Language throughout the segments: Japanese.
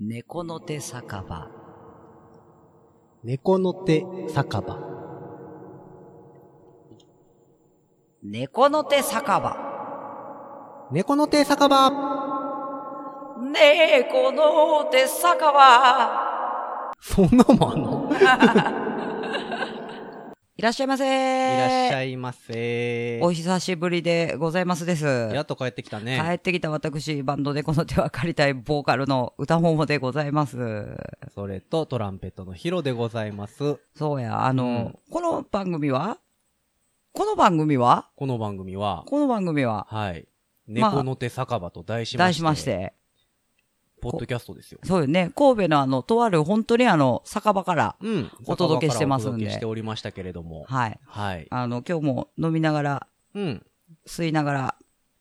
猫の手酒場。猫の手酒場。猫の手酒場。猫の手酒場。猫の手酒場。そんなもんあんの？い らっしゃいませいらっしゃい。いませ。お久しぶりでございますです。やっと帰ってきたね。帰ってきた私、バンドでこの手は借りたいボーカルの歌もでございます。それとトランペットのヒロでございます。そうや、あの、うんこの番組は？この番組は？この番組は、この番組は？はい。まあ猫の手酒場と題しまして、題しまし、て、ポッドキャストですよ。そうよね、神戸のあの、とある本当にあの、酒場から、うん。お届けしてますんでお届けしておりましたけれども。はい。はい。あの、今日も飲みながら、うん。吸いながら、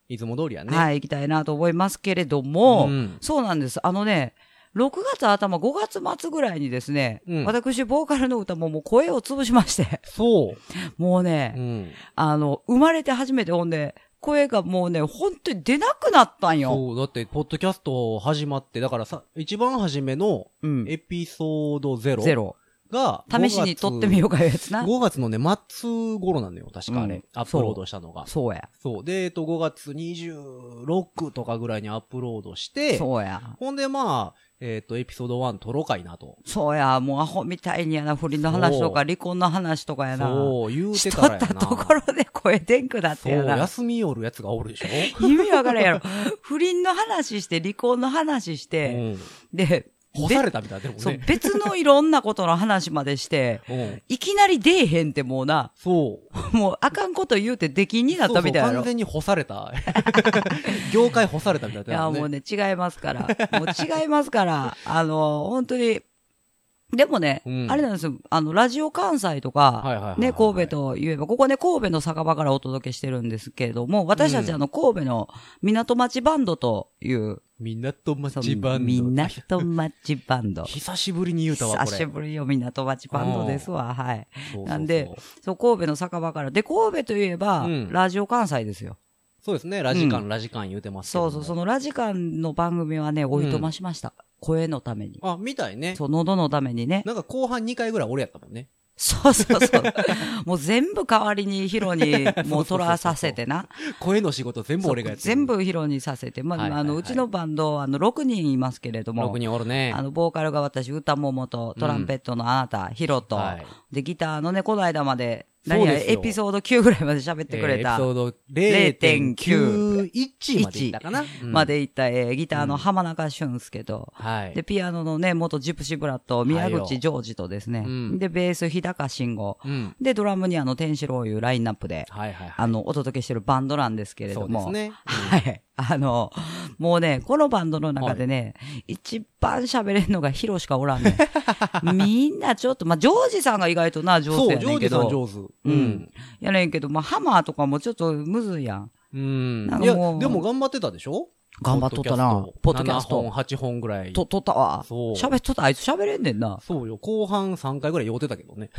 いつも通りやね。はい、行きたいなと思いますけれども、うんそうなんです。あのね、6月頭、5月末ぐらいにですね、うん私、ボーカルの歌ももう声を潰しまして、そう。もうね、うん。あの、生まれて初めてほんで、声がもうね、本当に出なくなったんよ。そう。だって、ポッドキャスト始まって、だからさ、一番初めのうん。エピソードゼロゼロ。が、試しに撮ってみようかいうやつな。5月のね、末頃なのよ、確かあれ。うんアップロードしたのが。そうや。そう。で、えっと、5月26とかぐらいにアップロードして、そうや。ほんで、まあ、えっと、エピソード1撮ろうかいなと。そうや。もうアホみたいにやな、不倫の話とか、そう離婚の話とかやな。そう、言うしてとからやな。ったところで声でんくなってそう、やな。休みよるやつがおるでしょ？意味わからんやろ。不倫の話して、離婚の話しうて、ん。で、干されたみたいでもそうね、。別のいろんなことの話までして、うん。いきなり出えへんってもうな、そう。もうあかんこと言うて出禁になったみたいやろ。そうそう完全に干された。業界干されたみたいいや。もうね、違いますから。もう違いますから、あの、本当に、でもね、うんあれなんですよ、あの、ラジオ関西とか、ね、神戸と言えば、ここね、神戸の酒場からお届けしてるんですけれども、私たちうんあの、神戸の港町バンドという、港そう町バンド。港町バンド。久しぶりに言うたわ、これ。久しぶりよ、港町バンドですわ、はい。そうそうそうなんで、そう、神戸の酒場から。で、神戸といえば、うんラジオ関西ですよ。そうですね、ラジカン、うラジカン言うてますそうそう、そのラジカンの番組はね、おいとましました。声のために。あ、みたいね。そう、喉のためにね。なんか後半2回ぐらい俺やったもんね。そうそうそう。もう全部代わりにヒロに もう取らさせてな。声の仕事全部俺がやってる。全部ヒロにさせて。まあ、はいはいはいあの、うちのバンド、あの、6人いますけれども。6人おるね。あの、ボーカルが私、歌ももと、トランペットのあなた、ヒロと、はいで、ギターのね、この間まで、何や、エピソード9ぐらいまで喋ってくれた。えーエピソード0.91までいったかな？うん。まで行った、えーギターの浜中俊介と、はい。で、ピアノのね、元ジプシーブラッド、宮口ジョージとですね、うん。で、ベース、日高慎吾、うん。で、ドラムにあの、天使郎いうラインナップで、はいはいはい。あの、お届けしてるバンドなんですけれども、そうですね。はい。あの、もうね、このバンドの中でね、一番喋れんのがヒロしかおらんねん。みんなちょっと、まあ、ジョージさんが意外とな、上そう、手やねんけジョージさんど。上手。うん。やねんけど、まあ、ハマーとかもちょっとむずいやん。うん。いや、なんかもうでも頑張ってたでしょ？頑張っとったなポッドキャスト7本、8本ぐらい。と、とったわ。そう喋っとった、あいつ喋れんねんな。そうよ。後半3回ぐらい酔ってたけどね。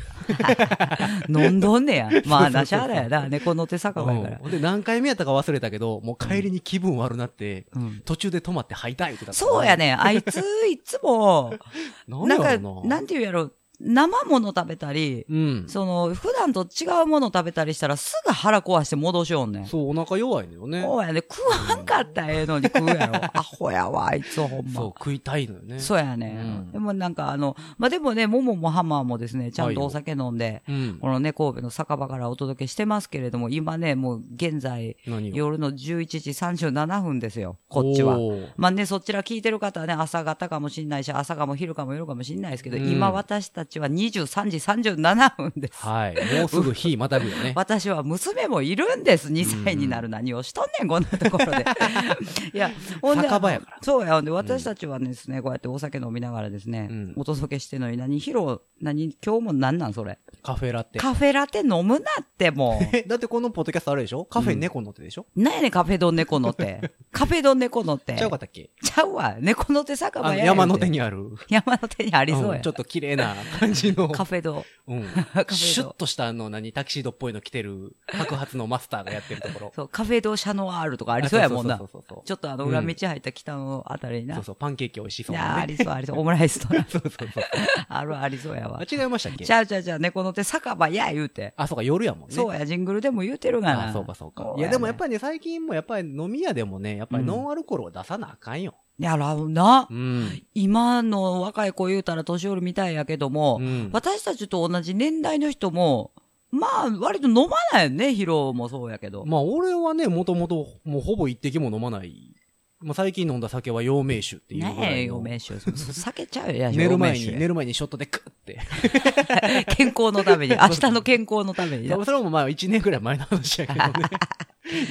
飲んどんねや。まあ、なしゃあだよな。猫の手酒場やから。うんで、何回目やったか忘れたけど、もう帰りに気分悪なって、うん途中で止まって吐いたいってたそうやね。あいつ、いつも、なんか、なんて言うやろ、生もの食べたり、うん。その、普段と違うもの食べたりしたらすぐ腹壊して戻しよんねん。そう、お腹弱いのよね。そうやね。食わんかったらええのに食うやろ。アホやわ、あいつほんま。そう、食いたいのよね。そうやね、うんでもなんかあの、まあ、でもね、もももハマーもですね、ちゃんとお酒飲んで、うん。このね、神戸の酒場からお届けしてますけれども、今ね、もう現在、夜の11時37分ですよ、こっちは。まあね、そちら聞いてる方はね、朝方かもしんないし、朝かも昼かも夜かもしんないですけど、うん今私たちは23時37分です。はい。もうすぐ日またぐよね。私は娘もいるんです。2歳になる何をしとんねん、こんなところで。いや、ほんで、酒場やからそうや、ほんで、私たちはですね、こうやってお酒飲みながらですね、うんお届けしてるのに何、ヒロ、何今日も何なんそれ。カフェラテ。カフェラテ飲むなってもえ、だってこのポッドキャストあるでしょ？カフェ猫の手でしょ、う。なんやねんカフェドン猫の手。カフェドン猫の手。ちゃうかったっけ？ちゃうわ。猫の手酒場や山の手に。にある。山の手にありそうや。うんちょっと綺麗な感じの。カフェド。うん。シュッとしたあの、何、タキシードっぽいの着てる、白髪のマスターがやってるところ。そう、カフェドシャノワールとかありそうやもんなそう。そうそうちょっとあの裏道入った北のあたりにな。そうそう、パンケーキ美味しそういやーあ。りそうありそう。オムライスとな。そうそうそう。あるありそうやわあ、。違いましたっけ？ちゃうちゃうちゃう、猫の手酒場や言うて。あ、そうか、夜やもんね。そうや、ジングルでも言うてるがな。あ、そうかそうかそ。いや、でもやっり。ぱりね、最近もやっぱり飲み屋でもね、やっぱりノンアルコールを出さなあかんよ。やらうな。うん。今の若い子言うたら年寄りみたいやけども、うん私たちと同じ年代の人も、まあ、割と飲まないよね、ヒロもそうやけど。まあ、俺はね、もともと、もうほぼ一滴も飲まない。まあ、最近飲んだ酒は陽明酒っていうぐらねえ。陽明酒。そうそう酒ちゃうや 寝る前に、寝る前にショットでクッて。健康のために、明日の健康のためにな。それもまあ1年ぐらい前の話やけどね。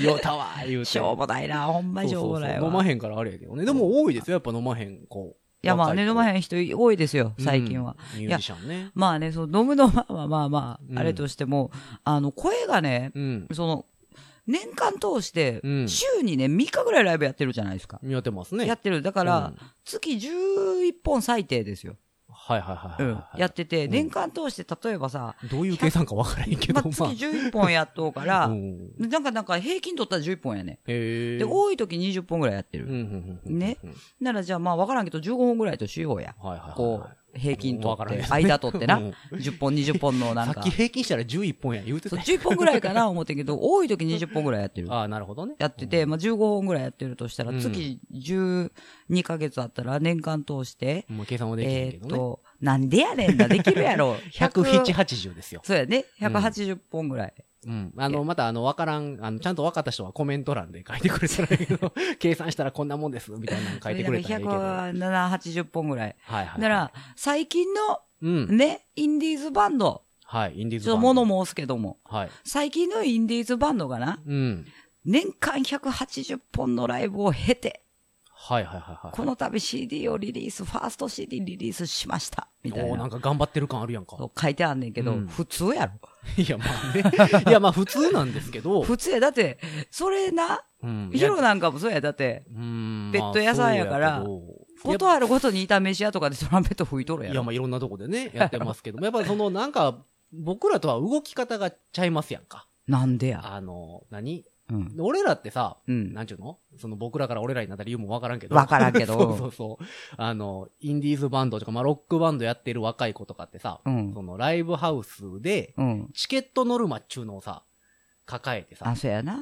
ようたわー言うて。しょうもないな、ほんまにしょうもないわ。飲まへんからあれやけどね。でも多いですよ、やっぱ飲まへん子。いや、まあね、飲まへん、ん人多いですよ、最近は。うんミュージシャンね。まあね、そう、飲むのはまあまあまうんあ、あれとしても、あの、声がね、うん。その、年間通してう、ん週にね、3日ぐらいライブやってるじゃないですか。やってますね。やってる。だかうらん、月11本最低ですよ。はいはいはいうん。やってて、うん年間通して、例えばさ、どういう計算かわからへんけど、まあ、月まあ。11本やっとうから、うんなんかなんか平均取ったら11本やね。で、多い時20本ぐらいやってる。ねうんならじゃあまあわからんけど15本ぐらいとしようや。はいはいはいはい。こう、平均取って、間取ってな。うん10本、20本のなんかさっき。平均したら11本や言うてそう、た。10本ぐらいかな思ってんけど、多い時20本ぐらいやってる。ああ、なるほどね。やってて、まあ15本ぐらいやってるとしたら、うん月12ヶ月あったら年間通して、もう計算もできへんえけどね。ーっと、なんでやねんだ、できるやろ。107、80ですよ。そうやね。180本ぐらい。うん。あの、また、あの、わからん、あの、ちゃんと分かった人はコメント欄で書いてくれたらいいけど、計算したらこんなもんです、みたいなの書いてくれたらいいけど。はい107、80本ぐらい。はいはい。だから、最近のうん。ね、インディーズバンド、はい、インディーズちょっとバンド物申すけども、はい。最近のインディーズバンドがな、うん。年間180本のライブを経て、はいはいはいはい。この度 CD をリリース、ファースト CD リリースしました。みたいおーなんな。か頑張ってる感あるやんか。書いてあんねんけど、うん普通やろ。いや、まあね。いや、まあ普通なんですけど。普通や。だって、それな、うん。ヒロなんかもそうや。だって、うん。ペット屋さんやからことあるごとに炒めし屋とかでトランペット吹いとるやろ。いや、まあいろんなとこでね、やってますけども、やっぱりそのなんか、僕らとは動き方がちゃいますやんか。なんでや？あの、何？うん。俺らってさ、うんなんちゅうの？その僕らから俺らになった理由もわからんけど。わからんけど そうそうそう。あの、インディーズバンドとか、まあロックバンドやってる若い子とかってさ、うんそのライブハウスで、うん。チケットノルマっちゅうのをさ、抱えてさ。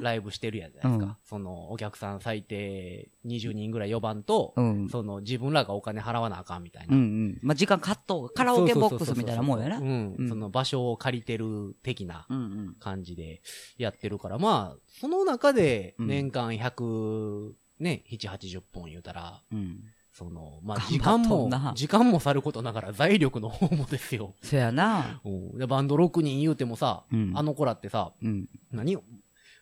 ライブしてるやんじゃないですか。うんその、お客さん最低20人ぐらい呼ばんと、うん。その、自分らがお金払わなあかんみたいな。うんうん。まあ、時間カット、カラオケボックスみたいなもんやな。ううんん。その場所を借りてる的なうんうん。感じでやってるから、まあ、その中でうん年間100、ね、7、80本言うたら、うん。その、まあ、頑時間も時間もさることながら財力の方もですよ。そうやな。うんでバンド6人言うてもさ、うんあの子らってさ、うん。何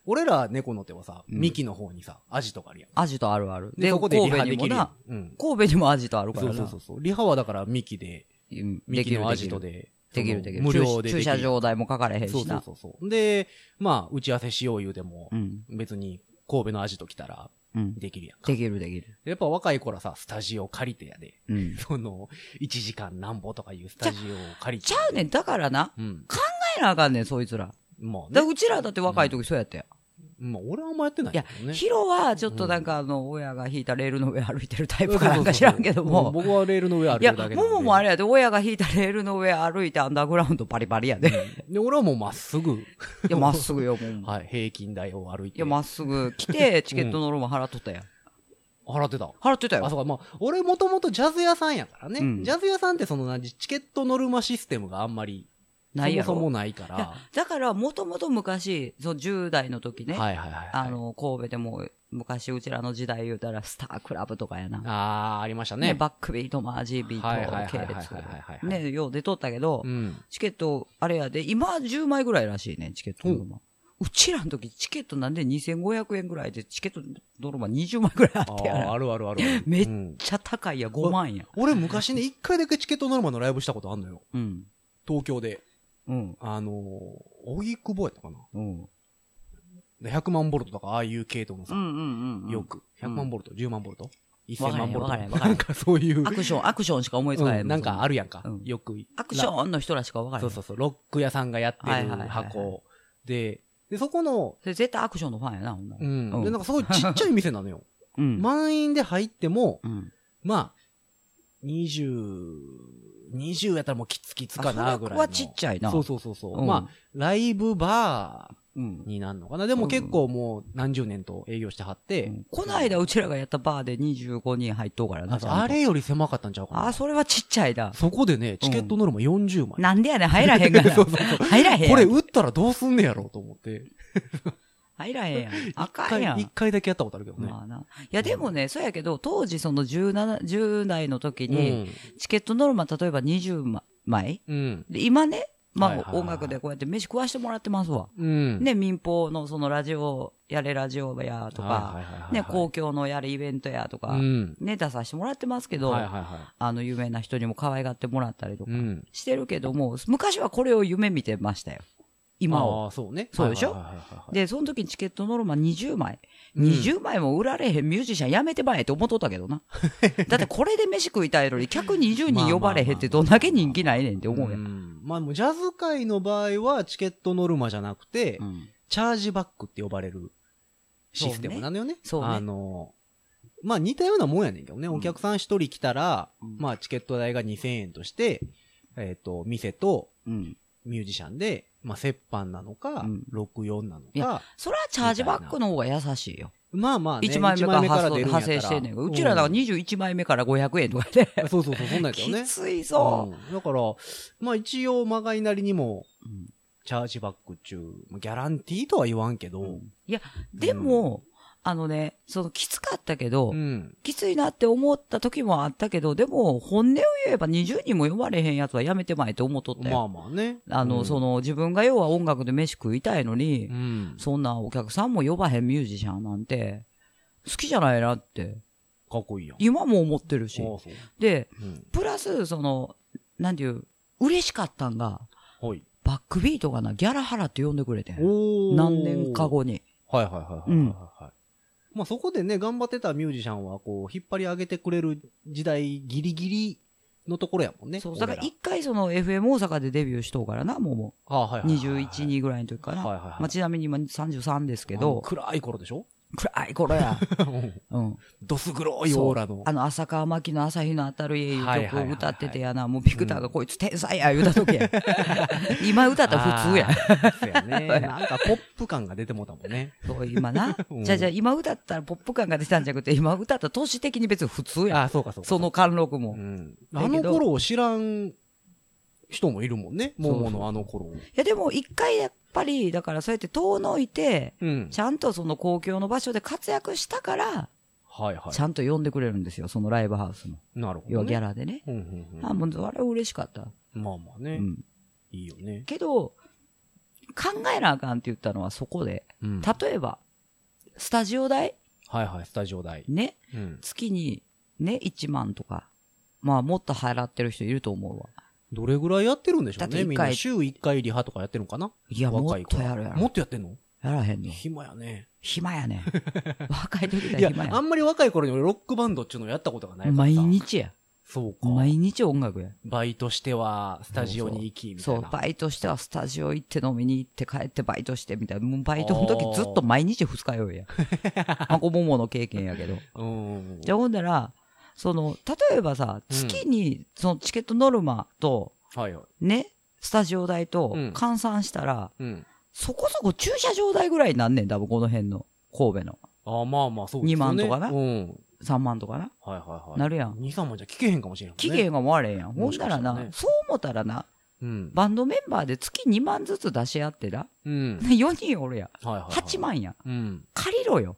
俺ら猫の手はさ、うんミキの方にさ、アジトがあるやん。アジトあるある。で、で、そこでリ神戸ハできる。うん。神戸にもアジトあるかそらな。うそうそうそう。リハはだからミキで、うんミキのアジトでで、きる。できる。無料で駐車場代もかかれへんそうそうしな。そうそう。で、まあ、打ち合わせしよう言うてもう、ん。別に神戸のアジト来たらうん。できるやんか。できるできる。やっぱ若い頃さ、スタジオ借りてやで、うん。その、1時間なんぼとかいうスタジオを借りて。ちゃうねん。だからな。うん。考えなあかんねん、そいつら。まあね。だうちらだって若い時そうやったよ。まあ、俺はあんまやってないいやヒロはちょっとなんかあの、親が引いたレールの上歩いてるタイプかなんか知らんけどうんも。僕はレールの上歩いいや、てるだけなんで。もももあれやで、親が引いたレールの上歩いてアンダーグラウンドバリバリやで。いで、俺はもうまっすぐ、や、まっすぐよ、もう。はい、平均台を歩いて。いや、まっすぐ来て、チケットのローン払っとったやん。払ってた。あ、払ってたよ。そうか、まあ、俺もともとジャズ屋さんやからね。うんジャズ屋さんってその何、チケットノルマシステムがあんまり、ないやろそもそもないから。だから、もともと昔、そう、10代の時ね、はいはいはいはい。あの、神戸でも、昔うちらの時代言うたら、スタークラブとかやな。あー、ありましたね、ね。バックビート、マージービートはいはいはい系はいはいはいはい列。ね、よう出とったけど、うん。チケット、あれやで、今10枚ぐらいらしいね、チケットノルマ。うちらの時、チケットなんで2500円ぐらいで、チケットノルマ20枚ぐらいああってやー、あな。るあるある。めっうんちゃ高いや、5万や。俺昔ね、一回だけチケットノルマのライブしたことあんのよ。うん。東京で。うん。あのー、荻窪やったかなうん。で ?100 万ボルトとか、ああいう系統のさ、うんうんうん。よ。く。100万ボルト、10万ボルト ?1000 わからへん万ボルト？なんかそういう。アクション、アクションしか思いつかへ。うんんなんかあるやんかうん。よく。アクションの人らしか分からへん。そうそうそう。ロック屋さんがやってる箱。で、で、そこの、絶対アクションのファンやな、ほんならうん。うんで、なんかすごいちっちゃい店なのよ。うん。満員で入っても、うん。まあ、20、20やったらもうきつきつかな、ぐらいの。あそれはちっちゃいな。そうそうそうそう。うんまあ、ライブバうんー。になるのかな。でも結構もう何十年と営業してはって。うんこの間うちらがやったバーで25人入っとうからな。あれより狭かったんちゃうかな。あ、それはちっちゃいな。そこでね、チケットノルマ40枚。なんでやねん、入らへんがな。そうそうそう入らへん。これ売ったらどうすんねやろうと思って。入らへんやん。あ一かんやん。回、一回だけやったことあるけどね。まあな。いや、でもね、そうやけど、当時その17、10代の時うに、ん。チケットノルマ、例えば20枚うん。で、今ね、まあ音楽でこうやって飯食わしてもらってますわ。うん。ね、民放のそのラジオ、やれラジオやとか、ね、公共のやれイベントやとか、うん。ね、出させてもらってますけど、あの、有名な人にも可愛がってもらったりとか。してるけども、昔はこれを夢見てましたよ。今を。ああ、そうね。そうでしょ？で、その時にチケットノルマ20枚。うん20枚も売られへんミュージシャンやめてばえって思っとったけどな。だってこれで飯食いたいのに客20人呼ばれへんってどんだけ人気ないねんって思うやん。ん。まあ、もうジャズ界の場合は、チケットノルマじゃなくて、うんチャージバックって呼ばれるシステムなのよね。そうねそうねあの、まあ似たようなもんやねんけどね。んお客さん一人来たら、うんまあチケット代が2000円として、えっ、と、店とうん。ミュージシャンで、まあ折半なのか、うん64なのいやか、それはチャージバックの方が優しいよ。まあまあね、1枚目から派生してんねんけど。うちらだから21枚目から500円とかで。うんそうそうそう、そんなんやけどね。きついぞ。うんだから、まあ一応、まがいなりにも、うんチャージバック中、まあギャランティーとは言わんけど、いや、でも、あのね、そのきつかったけど、うん。きついなって思った時もあったけど、でも、本音を言えば20人も呼ばれへんやつはやめてまえって思っとったまよ。あまあね。あの、うんそ、の、自分が要は音楽で飯食いたいのに、うん。そんなお客さんも呼ばへんミュージシャンなんて、好きじゃないなって、かっこいいやん。今も思ってるし。で、うん。プラス、その、なんていう、嬉しかったんが、はい。バックビートがな、ギャラ払って呼んでくれてん。何年か。後に。はいはいはいはいはい、はいまあそこでね、頑張ってたミュージシャンは、こう、引っ張り上げてくれる時代ギリギリのところやもんね。そう、だから俺一回その FM 大阪でデビューしとうからな、もうもらあはいはう。いはいはい21、2ぐらいの時かな。はいはいはいまあ、ちなみに今33ですけど、暗い頃でしょ？暗い頃や。うん。どす黒いオーラの。あの、浅川真紀の朝日の当たる家いう曲を歌っててやな、もうビクターがこいつ天才や言うた時や。今歌ったら普通や。そうやね。なんかポップ感が出てもうたもんね。そう、今なう。んじゃあじゃあ今歌ったらポップ感が出たんじゃなくて、今歌ったら都市的に別に普通や。ああ、そうかそうか。その貫禄も。いうん。あの頃を知らん人もいるもんね。そう桃のあの頃を。やでも一回やっぱり、だからそうやって遠のいて、うん。ちゃんとその公共の場所で活躍したから、はいはい。ちゃんと呼んでくれるんですよ、そのライブハウスも。なるほど、ね。要はギャラでね。うんうんうん。あ、もうあれ嬉しかった。まあまあね。うん。いいよね。けど、考えなあかんって言ったのはそこで、うん。例えば、スタジオ代はいはい、スタジオ代。ね、うん。月にね、1万とか、まあもっと払ってる人いると思うわ。どれぐらいやってるんでしょうね？だって一回みんな週1回リハとかやってるのかな？いや、もっ若い子とやるやろ。もっとやってんの？やらへんの。暇やね。暇やね。若い時いやだ暇、やあんまり若い頃に俺ロックバンドっていうのをやったことがないからさ毎。日や。そうか。毎日音楽や。バイトしては、スタジオに行き、みたそ、いうな。バイトしてはスタジオ行って飲みに行って帰ってバイトしてみたいな。もうバイトの時ずっと毎日二日酔いや。まこももの経験やけど。うん。じゃあほんだら、その、例えばさ、うん月に、そのチケットノルマと、はいはい。ね、スタジオ代とうん換算したら、うん。そこそこ駐車場代ぐらいになんねん、多分この辺の。神戸の。ああ、まあまあ、そうですよね。2万とかな？うん。3万とかな？はいはいはい。なるやん2、3万じゃ聞けへんかもしれんもんね。期限が回れんやん。ほんな、らねそう思ったらな、うん。バンドメンバーで月2万ずつ出し合ってな。うん。4人おるやん。はいはいはい。8万やん。うん。借りろよ。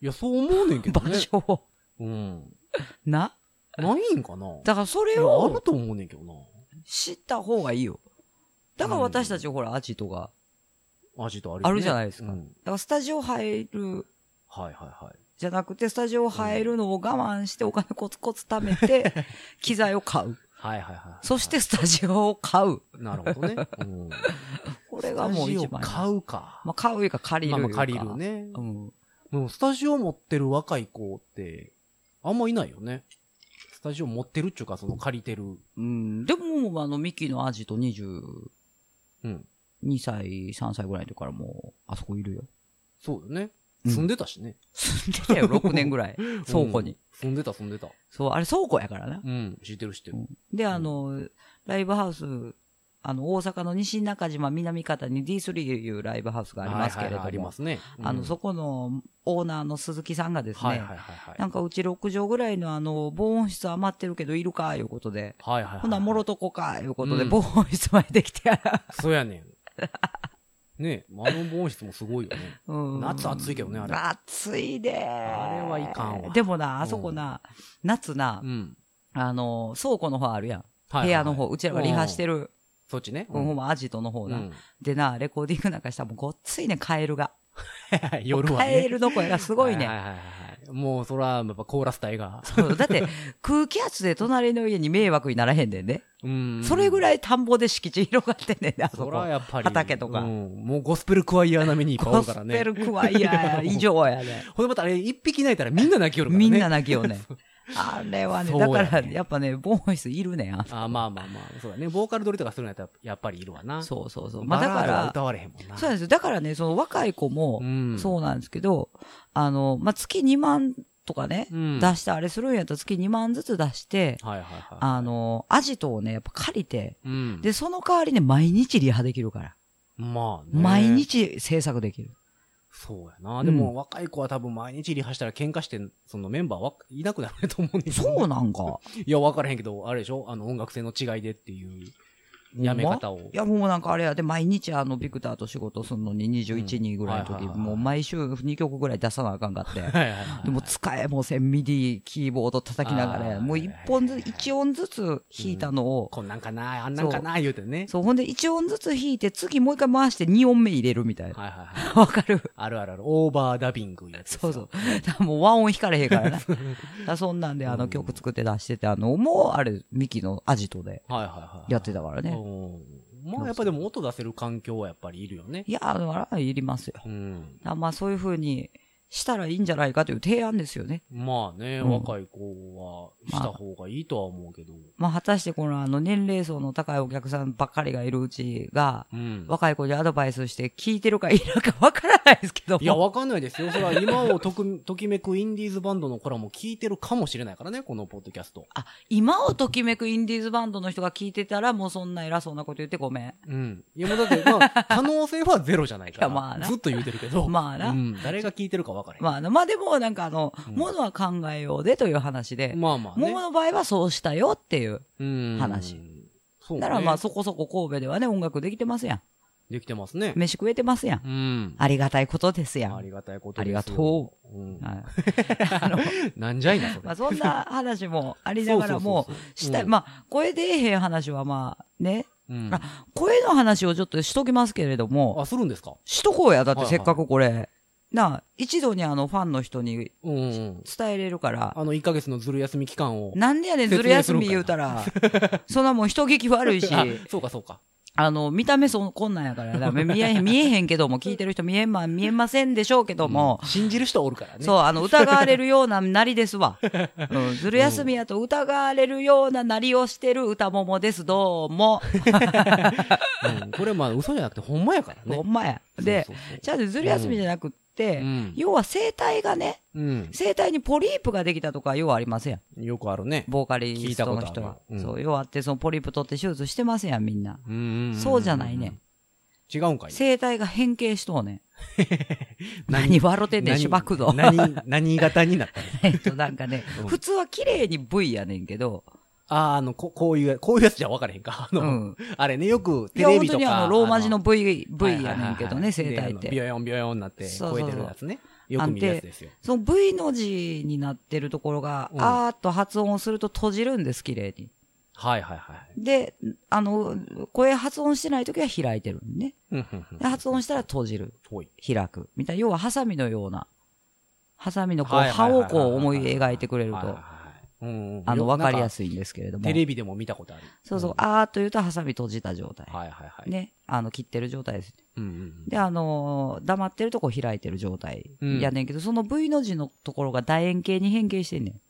いや、そう思うねんけど場ね。所を。うん。な？ないんかな？だからそれいや、あをると思うねんけどな。知った方がいいよ。だから私たちほら、アジトが。味とあるよねあるじゃないですかうん。だからスタジオ入るはいはいはい。じゃなくて、スタジオ入るのを我慢してお金コツコツ貯めて、機材を買う。はいはいはい。そしてスタジオを買う。なるほどね。うん。これがもう一番。買うか。まあ、買ういうか借りる。まあまあ借りるね。うん。でもスタジオ持ってる若い子って、あんまいないよね。スタジオ持ってるっちゅうか、その借りてる。うん。でも、あの、ミキのアジト22うん。歳、3歳ぐらいの時からもう、あそこいるよ。そうだよね。うん住んでたしね。住んでたよ、6年ぐらい。倉庫に。うん。住んでた住んでた。そう、あれ倉庫やからな。うん。知ってる知ってる。で、あの、ライブハウス、あの、大阪の西中島南方に D3 いうライブハウスがありますけれども、はいはいはいありますね。うんあの、そこのオーナーの鈴木さんがですね、はいはいはいはい。なんかうち6畳ぐらいのあの、防音室余ってるけどいるかいうことで、はいはいはい。ほな、もろとこかいうことで、うん防音室までできてやら、そうやねん。ねえ、あの防音室もすごいよね。うん夏暑いけどねあれ暑いであれはいかんわでもな、あそこな、夏なう、ん。あの、倉庫の方あるやん。はいはいはい部屋の方、うちらがリハしてる、そっちね。ほんまアジトの方な。うんでな、レコーディングなんかしたらもうごっついね、カエルが。夜はカエね。ルの声がすごいね。はいはいはいはい。もう、そら、やっぱコーラス隊が。そうだって、空気圧で隣の家に迷惑にならへんねんね。うん。それぐらい田んぼで敷地広がってんねんね、あそそこ。らやっぱり。畑とかうんもうゴスペルクワイヤー並みにいっぱいおゴるからね。スペルクワイヤー以上やね。ほんでまたあれ、一匹泣いたらみんな泣きよるからね。みんな泣きよね。あれはね、だから、やっぱね、ボーイスいるねん。ああまあまあまあ、そうだね。ボーカル撮りとかするのやったらやっぱりいるわな。そうそうそう。まあだから、歌われへんもんな。そうなんですよ。だからね、その若い子もう、ん。そうなんですけど、あの、まあ月2万とかね、うん出してあれするんやったら月2万ずつ出して、はいはいはい。あの、アジトをね、やっぱ借りて、うん。で、その代わりね、毎日リハできるから。まあね。毎。日制作できる。そうやな。でも、若い子は多分毎日リハしたら喧嘩して、そのメンバーはいなくなると思うんですそうなんか。いや、わからへんけど、あれでしょ？あの、音楽性の違いでっていう、やめ方を。いや、もうなんかあれやで、毎日あの、ビクターと仕事するのに21人ぐらいの時、もう毎週2曲ぐらい出さなあかんかって。でも使えもせん、ミディ、キーボード叩きながあら、ーもう一本ずつ、一音ずつ弾いたのを、こんなんかな、あんなんかな、言うてね。そう、ほんで一音ずつ弾いて、次もう一回回して二音目入れるみたいな。はいはいはい。わかるあるあるある。オーバーダビングやつ。そうそう。もう和音弾かれへんからな。そんなんであの曲作って出してて、あの、もうあれ、ミキのアジトではいはいはい。やってたからね。うんまあやっぱでも音出せる環境はやっぱりいるよね。いや、あの、あら、いりますよ。うん。まあそういう風にしたらいいんじゃないかという提案ですよね。まあね、うん若い子はした方がいいとは思うけど。まあ果たしてこのあの年齢層の高いお客さんばっかりがいるうちが、うん。若い子にアドバイスして聞いてるか否かわからないですけども。いや、わかんないですよ。それは今をとく ときめくインディーズバンドの子らも聞いてるかもしれないからね、このポッドキャスト。あ、今をときめくインディーズバンドの人が聞いてたら、もうそんな偉そうなこと言ってごめん。うん。いや、もうだって、まあ、可能性はゼロじゃないから。いやまあなずっと言うてるけど。まあなうん。誰が聞いてるかわからへん。まあな、まあでもなんかあの、うんものは考えようでという話で、まあまあね。桃の場合はそうしたよっていう。うん話。そうね。だからまあそこそこ神戸ではね、音楽できてますやできてますねん。。飯食えてますやん。うん。ありがたいことですやん。はい。ありがたいことですよ。ありがとう。うん。あの、なんじゃいな、それ。まあそんな話もありながらもしたい。うんまあ、声出えへん話はまあね、うん。あ声の話をちょっとしときますけれども、あ、するんですか？しとこうや。だってはいはいせっかくこれ。なあ、一度にあのファンの人にうんうん。伝えれるから、あの、1ヶ月のずる休み期間を。なんでやねん、ずる休み言うたら、そんなもん人聞き悪いし、あそうか、そうか。あの、見た目そこんなんやから、だから見えへん、見えへんけども、聞いてる人見えんま、見えませんでしょうけども、うん信じる人おるからね。そう、あの、疑われるようななりですわ。うん、ずる休みやと疑われるようななりをしてる歌ももです、どうも。うん。これまあ、嘘じゃなくて、ほんまやからね。ほんまや。でそうそうそう、じゃあずる休みじゃなくって、うん要は声帯がね、うん。声帯にポリープができたとか、要はありますやん。よくあるね。ボーカリストの人は聞いたことあ。るそう、要はあって、そのポリープ取って手術してますやん、みんな。うんうんんんそうじゃないね。違うんかい？声帯が変形しとうねん。何？何笑ってんねん、しばくぞ。何、何型になったの？えっと、なんかね、うん普通は綺麗に V やねんけど、あー、あの、ここういう、こういうやつじゃ分からへんか。あの、うんあれね、よくいや、テレビとか。本当にあの、ローマ字の V、はい V やねんけどね、声はいはいはい帯って。ビヨヨンビヨヨンになって、超えてるやつね。よく見るやつですよ。その V の字になってるところが、うんあーっと発音をすると閉じるんです、綺麗に。はいはいはい。で、あの、声発音してない時は開いてるんね。発音したら閉じる。開く。みたいな、要はハサミのような、ハサミのこう、はいはい刃はいはいをこう思い描いてくれるとはいはいはい。うんうん。あの、わかりやすすいんですけれども。テレビでも見たことある。そうそう、んあーっと言うと、ハサミ閉じた状態。はいはいはい。。ね。あの、切ってる状態です。うんうん。で、あのー黙ってるとこ開いてる状態うんやねんけど、その V の字のところが楕円形に変形してんねん。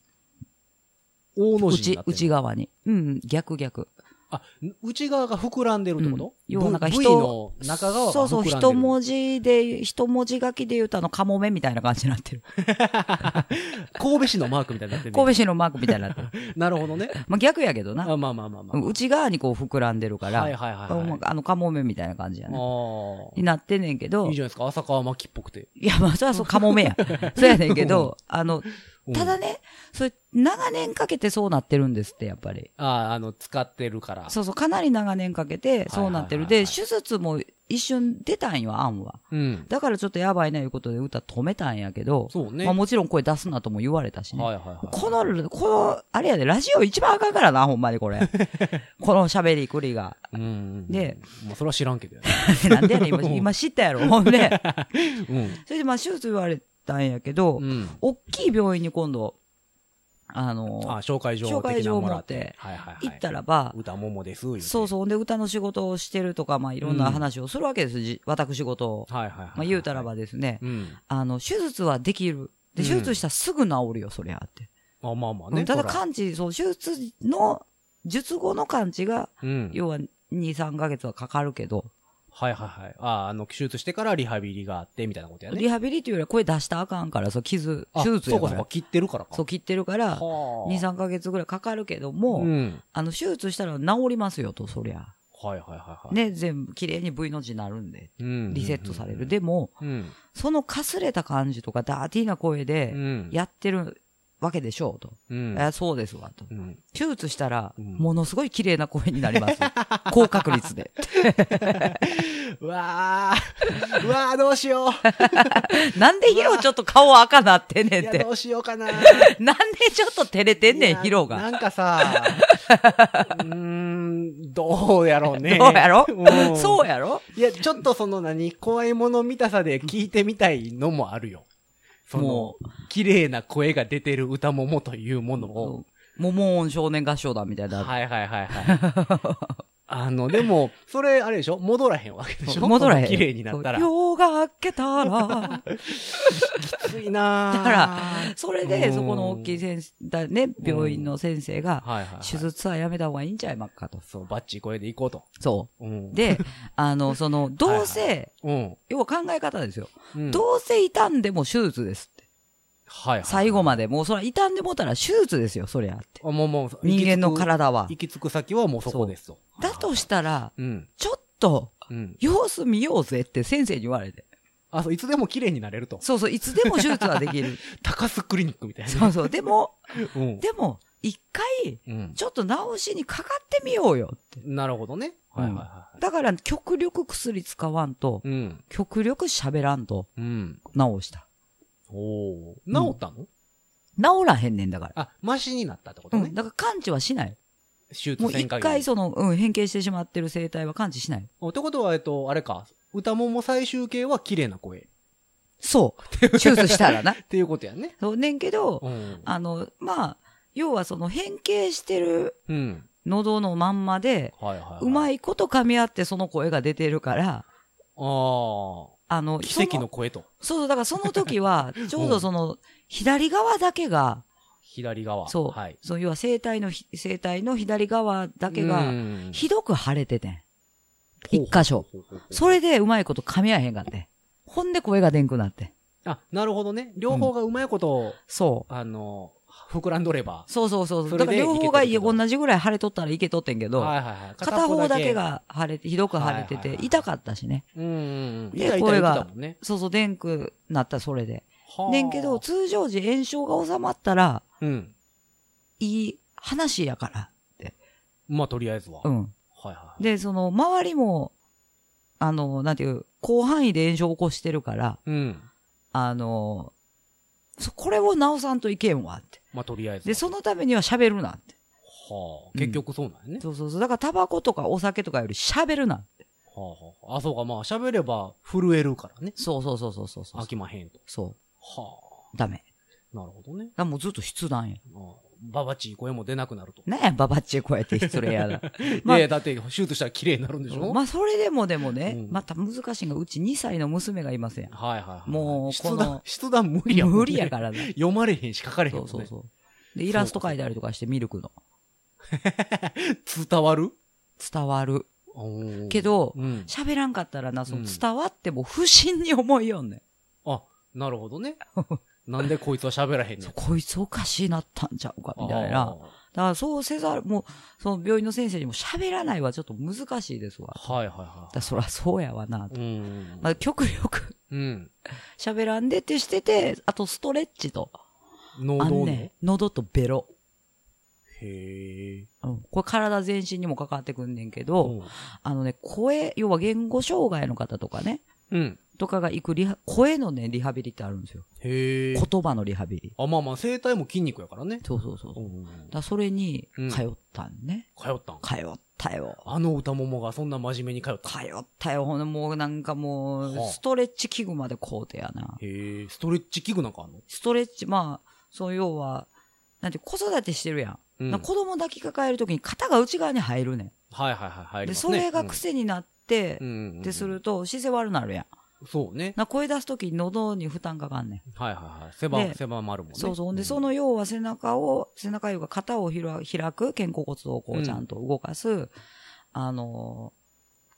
大の字に内内側に。うん、逆逆。あ、内側が膨らんでるってこと、うん要はなんか人中側が膨らんでる。そうそう、一文字で、一文字書きで言うとあの、カモメみたいな感じになってる。神戸市のマークみたいになってる、ね。神戸市のマークみたいになってる。なるほどね。まあ逆やけどな。あまあまあまあまあ。内側にこう膨らんでるから、はいはいはいはい。あの、カモメみたいな感じやね。あになってんねんけど、あ。いいじゃないですか。浅川巻きっぽくて。いや、まあ、それはそう、カモメや。そうやねんけど、あの、うんただね、それ、長年かけてそうなってるんですって、やっぱり。ああ、あの、使ってるから。そうそう、かなり長年かけて、そうなってる。で、手術も一瞬出たんよ、案は。うん。だからちょっとやばいないうことで歌止めたんやけど、そうね。まあもちろん声出すなとも言われたしね。はいはいはい。この、この、あれやで、ラジオ一番あかんからな、ほんまにこれ。この喋りくりが。うんうん。で、まあ、それは知らんけどやな んでやねん、今、今知ったやろ、ほんで。ね。それでまあ手術言われたんやけど、うん。うん。大きい病院に今度、あの、あ、紹介状紹介状的なのもらっ持ってて。はいはいはい。行ったらば、歌ももです。そうそう、で歌の仕事をしてるとか、まあいろんな話をするわけです、じ私事を。はいはいはい。まあ言うたらばですね、うん。あの、手術はできる。で、うん手術したらすぐ治るよ、そりゃって。あ、まあまあね。うんただ完治、そう、手術の、術後の完治が、うん。要は2、3ヶ月はかかるけど、はいはいはい。あ、あの、手術してからリハビリがあって、みたいなことやね。リハビリっていうよりは声出したらあかんから、そう、傷、あ手術やからそうかそうか、。切ってるからか。そう、切ってるから、はあ2、3ヶ月ぐらいかかるけども、うん。あの、手術したら治りますよと、そりゃ。はいはいはいはい。。ね、全部綺麗に V の字になるんで、うん。リセットされる。でも、うん。そのかすれた感じとかダーティーな声うでん。やってるわけでしょうと。うん。えそうですわと。うん。手術したら、うんものすごい綺麗な声になります。高確率で。うわー。うわー、どうしよう。なんでヒロちょっと顔赤なってんねんってど。うしようかな。なんでちょっと照れてんねん、ヒロが。なんかさ、うーん、どうやろうね。どうやろ？うんそうやろ？いや、ちょっとその何、怖いもの見たさで聞いてみたいのもあるよ。そのも、綺麗な声が出てる歌ももというものを。モモーン少年合唱団みたいな。はいはいはいはい。あの、でも、それ、あれでしょ？戻らへんわけでしょ？戻らへん。綺麗になったら。夜が明けたら。きついなぁだから、それで、うんそこの大きい先生、だね、病院の先生が、はいはい、はい。手術はやめた方がいいんちゃいまっかと。そう、バッチリ声で行こうと。そう。で、あの、その、どうせ、うん。要は考え方ですよ。うん、どうせ傷んでも手術ですって。はいはい。最後まで、もうそれ傷んでもうたら手術ですよ、そりゃって。あもうもう、人間の体は。行き着く先はもうそこですと。だとしたら、うん。ちょっと、うん。様子見ようぜって先生に言われて。あ、そう、いつでも綺麗になれると。そうそう、いつでも手術はできる。高須クリニックみたいな。そうそう。でも、うん。でも、一回、うん。ちょっと直しにかかってみようよって。なるほどね。はいはいはだから、極力薬使わんと、い。うん。極力喋らんと、うん。直した。おお。治ったの、治らへんねんだから。あ、マシになったってことね。うん。だから完治はしない。手術もう一回その、うん、変形してしまってる生態は完治しない。おってことは、えっと、あれか。歌もも最終形は綺麗な声。っそう。手術したらな。ていうことやね。そうねんけど、うん。あの、まあ、要はその変形してるうん。喉のまんまで。うまいこと噛み合ってその声が出てるから、ああ。あの、奇跡その声と。そうそう、だからその時は、ちょうどその、左側だけが、左側。そう、はい。そう、要は声帯のひ、声帯の左側だけうが、んひどく腫れててん。一箇所。。それでうまいこと噛み合えへんかって。ほんで声が出んくなって。あ、なるほどね。両方がうまいこと、そう。あの、膨らんどれば。そうそうそう。だから両方が同じぐらい腫れとったらいけとってんけど、はいはいはい。片方だけ。が腫れて、ひどく腫れててはいはいはい、痛かったしね。うんうんうん。で痛い痛い言ってたもんね。そうそう、でんくなったそれで。はあねんけど、、通常時炎症が収まったら、うん。いい話やから。まあ、とりあえずは。うん。はいはい。で、その、周りも、あの、なんていう、広範囲で炎症を起こしてるから、うん。あの、そこれを直さんといけんわって。まあ、とりあえずは。で、そのためには喋るなって。はあ、結局そうなんやね。そうそうそう。だからタバコとかお酒とかより喋るなって。はあはあ。あ、そうか、まあ、喋れば震えるからね。そうそうそうそうそうそう。飽きまへんと。そはう。ダメ。あ。なるほどね。だもうずっと筆談や。ああババチー声も出なくなると。なんや、ババッチこうやって失礼やな。まあいやだって、シュートしたら綺麗になるんでしょ？まあ、それでもでもね、うんまた難しいのが、うち2歳の娘がいますやん。はいはいはい。もう筆この談、筆談無理やもんね無理やからね。読まれへんし書かれへんもんね。そうそうそう。で、イラスト描いたりとかしてミルクの。伝わる？伝わる。おーけどうん。喋らんかったらな、そのうん伝わっても不審に思いよんねん。あ、なるほどね。なんでこいつは喋らへんねん。こいつおかしいなったんちゃうか、みたいな。あだからそうせざる、もう、その病院の先生にも喋らないはちょっと難しいですわ。ーはいはいはだからそらそうやわな、と。い。うん。まあ、極力うん。喋らんでってしてて、あとストレッチと、あ喉の。のね、喉とベロ。へえ。うん、これ体全身にもかかってくんねんけど、うんあのね、声、要は言語障害の方とかね、うん。とかが行くリハ、声のね、リハビリってあるんですよ。へえ。言葉のリハビリ。あ、まあまあ、声帯も筋肉やからね。そうそうそう。だかうん。らそれにうん通ったんね。通ったん通ったよ。あの歌ももがそんな真面目に通った。通ったよ。ほんで、もうなんかもうはあ、ストレッチ器具まで買うてやな。へえ。ストレッチ器具なんかあんの？ストレッチ、まあ、そう要は、なんて子育てしてるやん。うんな子供抱きかかえるときに肩が内側に入るねん。はいはいはい。入りで、ますねそれが癖になってうん、うんうんうんってすると姿勢悪なるやん。そうね。な声出すときに喉に負担かかんねん。はいはいはい。狭、で狭まるもんね。そうそう。ほんで、んその要は背中を、背中いうか肩をひら開く、肩甲骨をこううんちゃんと動かす、あの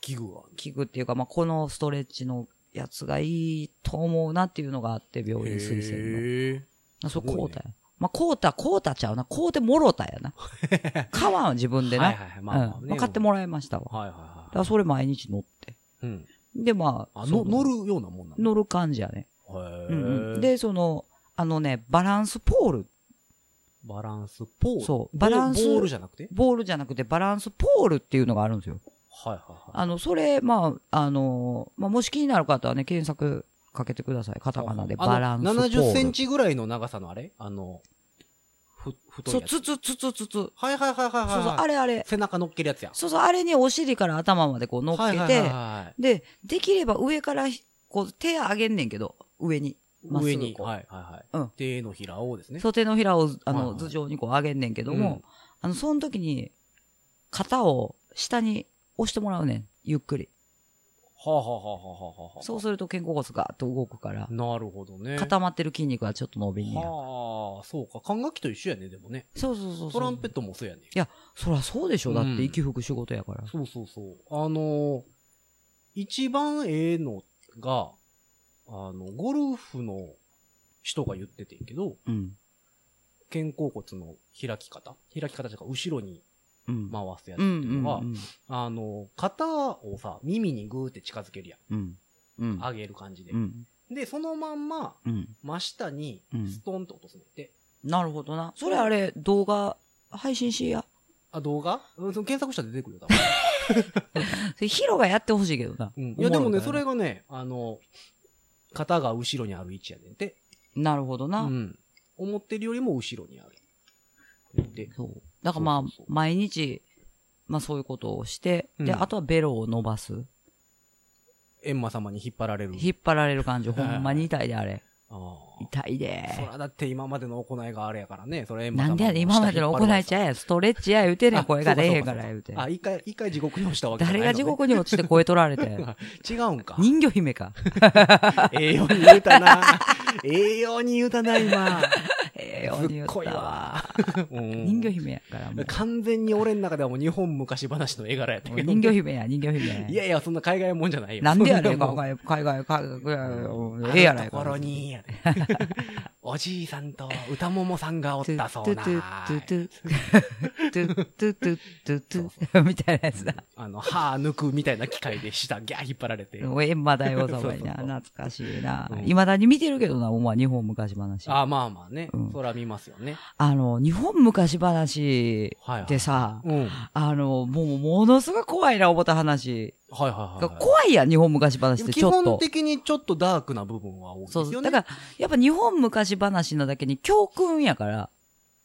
器具があるー、器具っていうか、まあ、このストレッチのやつがいいと思うなっていうのがあって、病院推薦。の。そう、こうたや。まあ、こうた、こうたちゃうな。こうてもろたやな。買わんは自分でな。はいはいはいまあまあねうん。まあ買ってもらいましたわ。はいはいらそれ毎日乗って。い。うん。で、まあ、あ、の、乗るようなもんなの乗る感じやね。へうんうん。え。、で、その、あのね、バランスポール。バランスポール。そうバランスボールじゃなくて？ボールじゃなくてバランスポールっていうのがあるんですよ。はいはいはい。あの、それ、まあ、あの、まあ、もし気になる方はね、検索かけてください。カタカナでバランスポール。70センチぐらいの長さのあれ？あの、ふ、太そう、いやつ。つつつつつつ。そうはいはいはいはいはい。そう、あれあれ。背中乗っけるやつや。そうそう、あれにお尻から頭までこう乗っけはいはいはいて、はい。で、できれば上からひ、こう手上げんねんけど、上に。まっすぐ上に、こうはいはいはい。うん手のひらをですね。そう手のひらを、あの、はいはい頭上にこう上げんねんけども、うんあの、その時に、肩を下に押してもらうねん。ゆっくり。はあはあはあはあはあはあ。そうすると肩甲骨がーっと動くから、なるほどね。固まってる筋肉がちょっと伸びんねや。はあ、そうか。管楽器と一緒やね、でもね。そうそうそうそう。トランペットもそうやね。いや、そらそうでしょ。だっうんて息吹く仕事やから。そうそうそう。あのー一番ええのが、あの、ゴルフの人が言っててんけど、うん。肩甲骨の開き方開き方というか、後ろにうん。回すやつうんっていうのは、うんあの、肩をさ、耳にグーって近づけるやん。うん。うん。上げる感じで。うん。で、そのまんま、うん。真下にうん、ストンと落とすねんて。なるほどな。それあれ、動画、配信しや？あ、動画？うんその検索したら出てくるよ、多分。ヒロがやってほしいけどな。うん。いや、でもね、それがね、あの、肩が後ろにある位置やねんて。なるほどな。うん。思ってるよりも後ろにある。で、そう。だからまあそうそうそう、毎日、まあそういうことをして、で、うんあとはベロを伸ばす。閻魔様に引っ張られる。引っ張られる感じ、ほんまに痛いで、あれ。ああ。痛いで。そらだって今までの行いがあれやからね。それ閻魔様なんでやねん今までの行いちゃうえや。ストレッチや言うてね声が出えへんから言うて。あ、一回、一回地獄に落ちたわけじゃない誰のねが地獄に落ちて声取られて。違うんか。人魚姫か。ええように言うたな。ええように言うたな、今。ええように言ったすっごいわ 人魚姫やからもう。完全に俺の中ではもう日本昔話の絵柄やったけど。人魚姫や、人魚姫。いやいや、そんな海外もんじゃないよ。なんでやねん、海外、海外、海外、ええやないか。ところに、やでおじいさんと歌ももさんがおったそうな。みたいなやつだ。あの、歯抜くみたいな機械で下ギャー引っ張られて。エンマ大王様にな。懐かしいな。いまだに見てるけどな、お前、日本昔話。あ、まあまあね。そら見ますよね。あの、日本昔話ってさ、あの、もうものすごい怖いな、思った話。はいはいはい。怖いやん、日本昔話って基ちょっと。本的にちょっとダークな部分は多いですそうそう。よね。だから、やっぱ日本昔話なだけに教訓やから、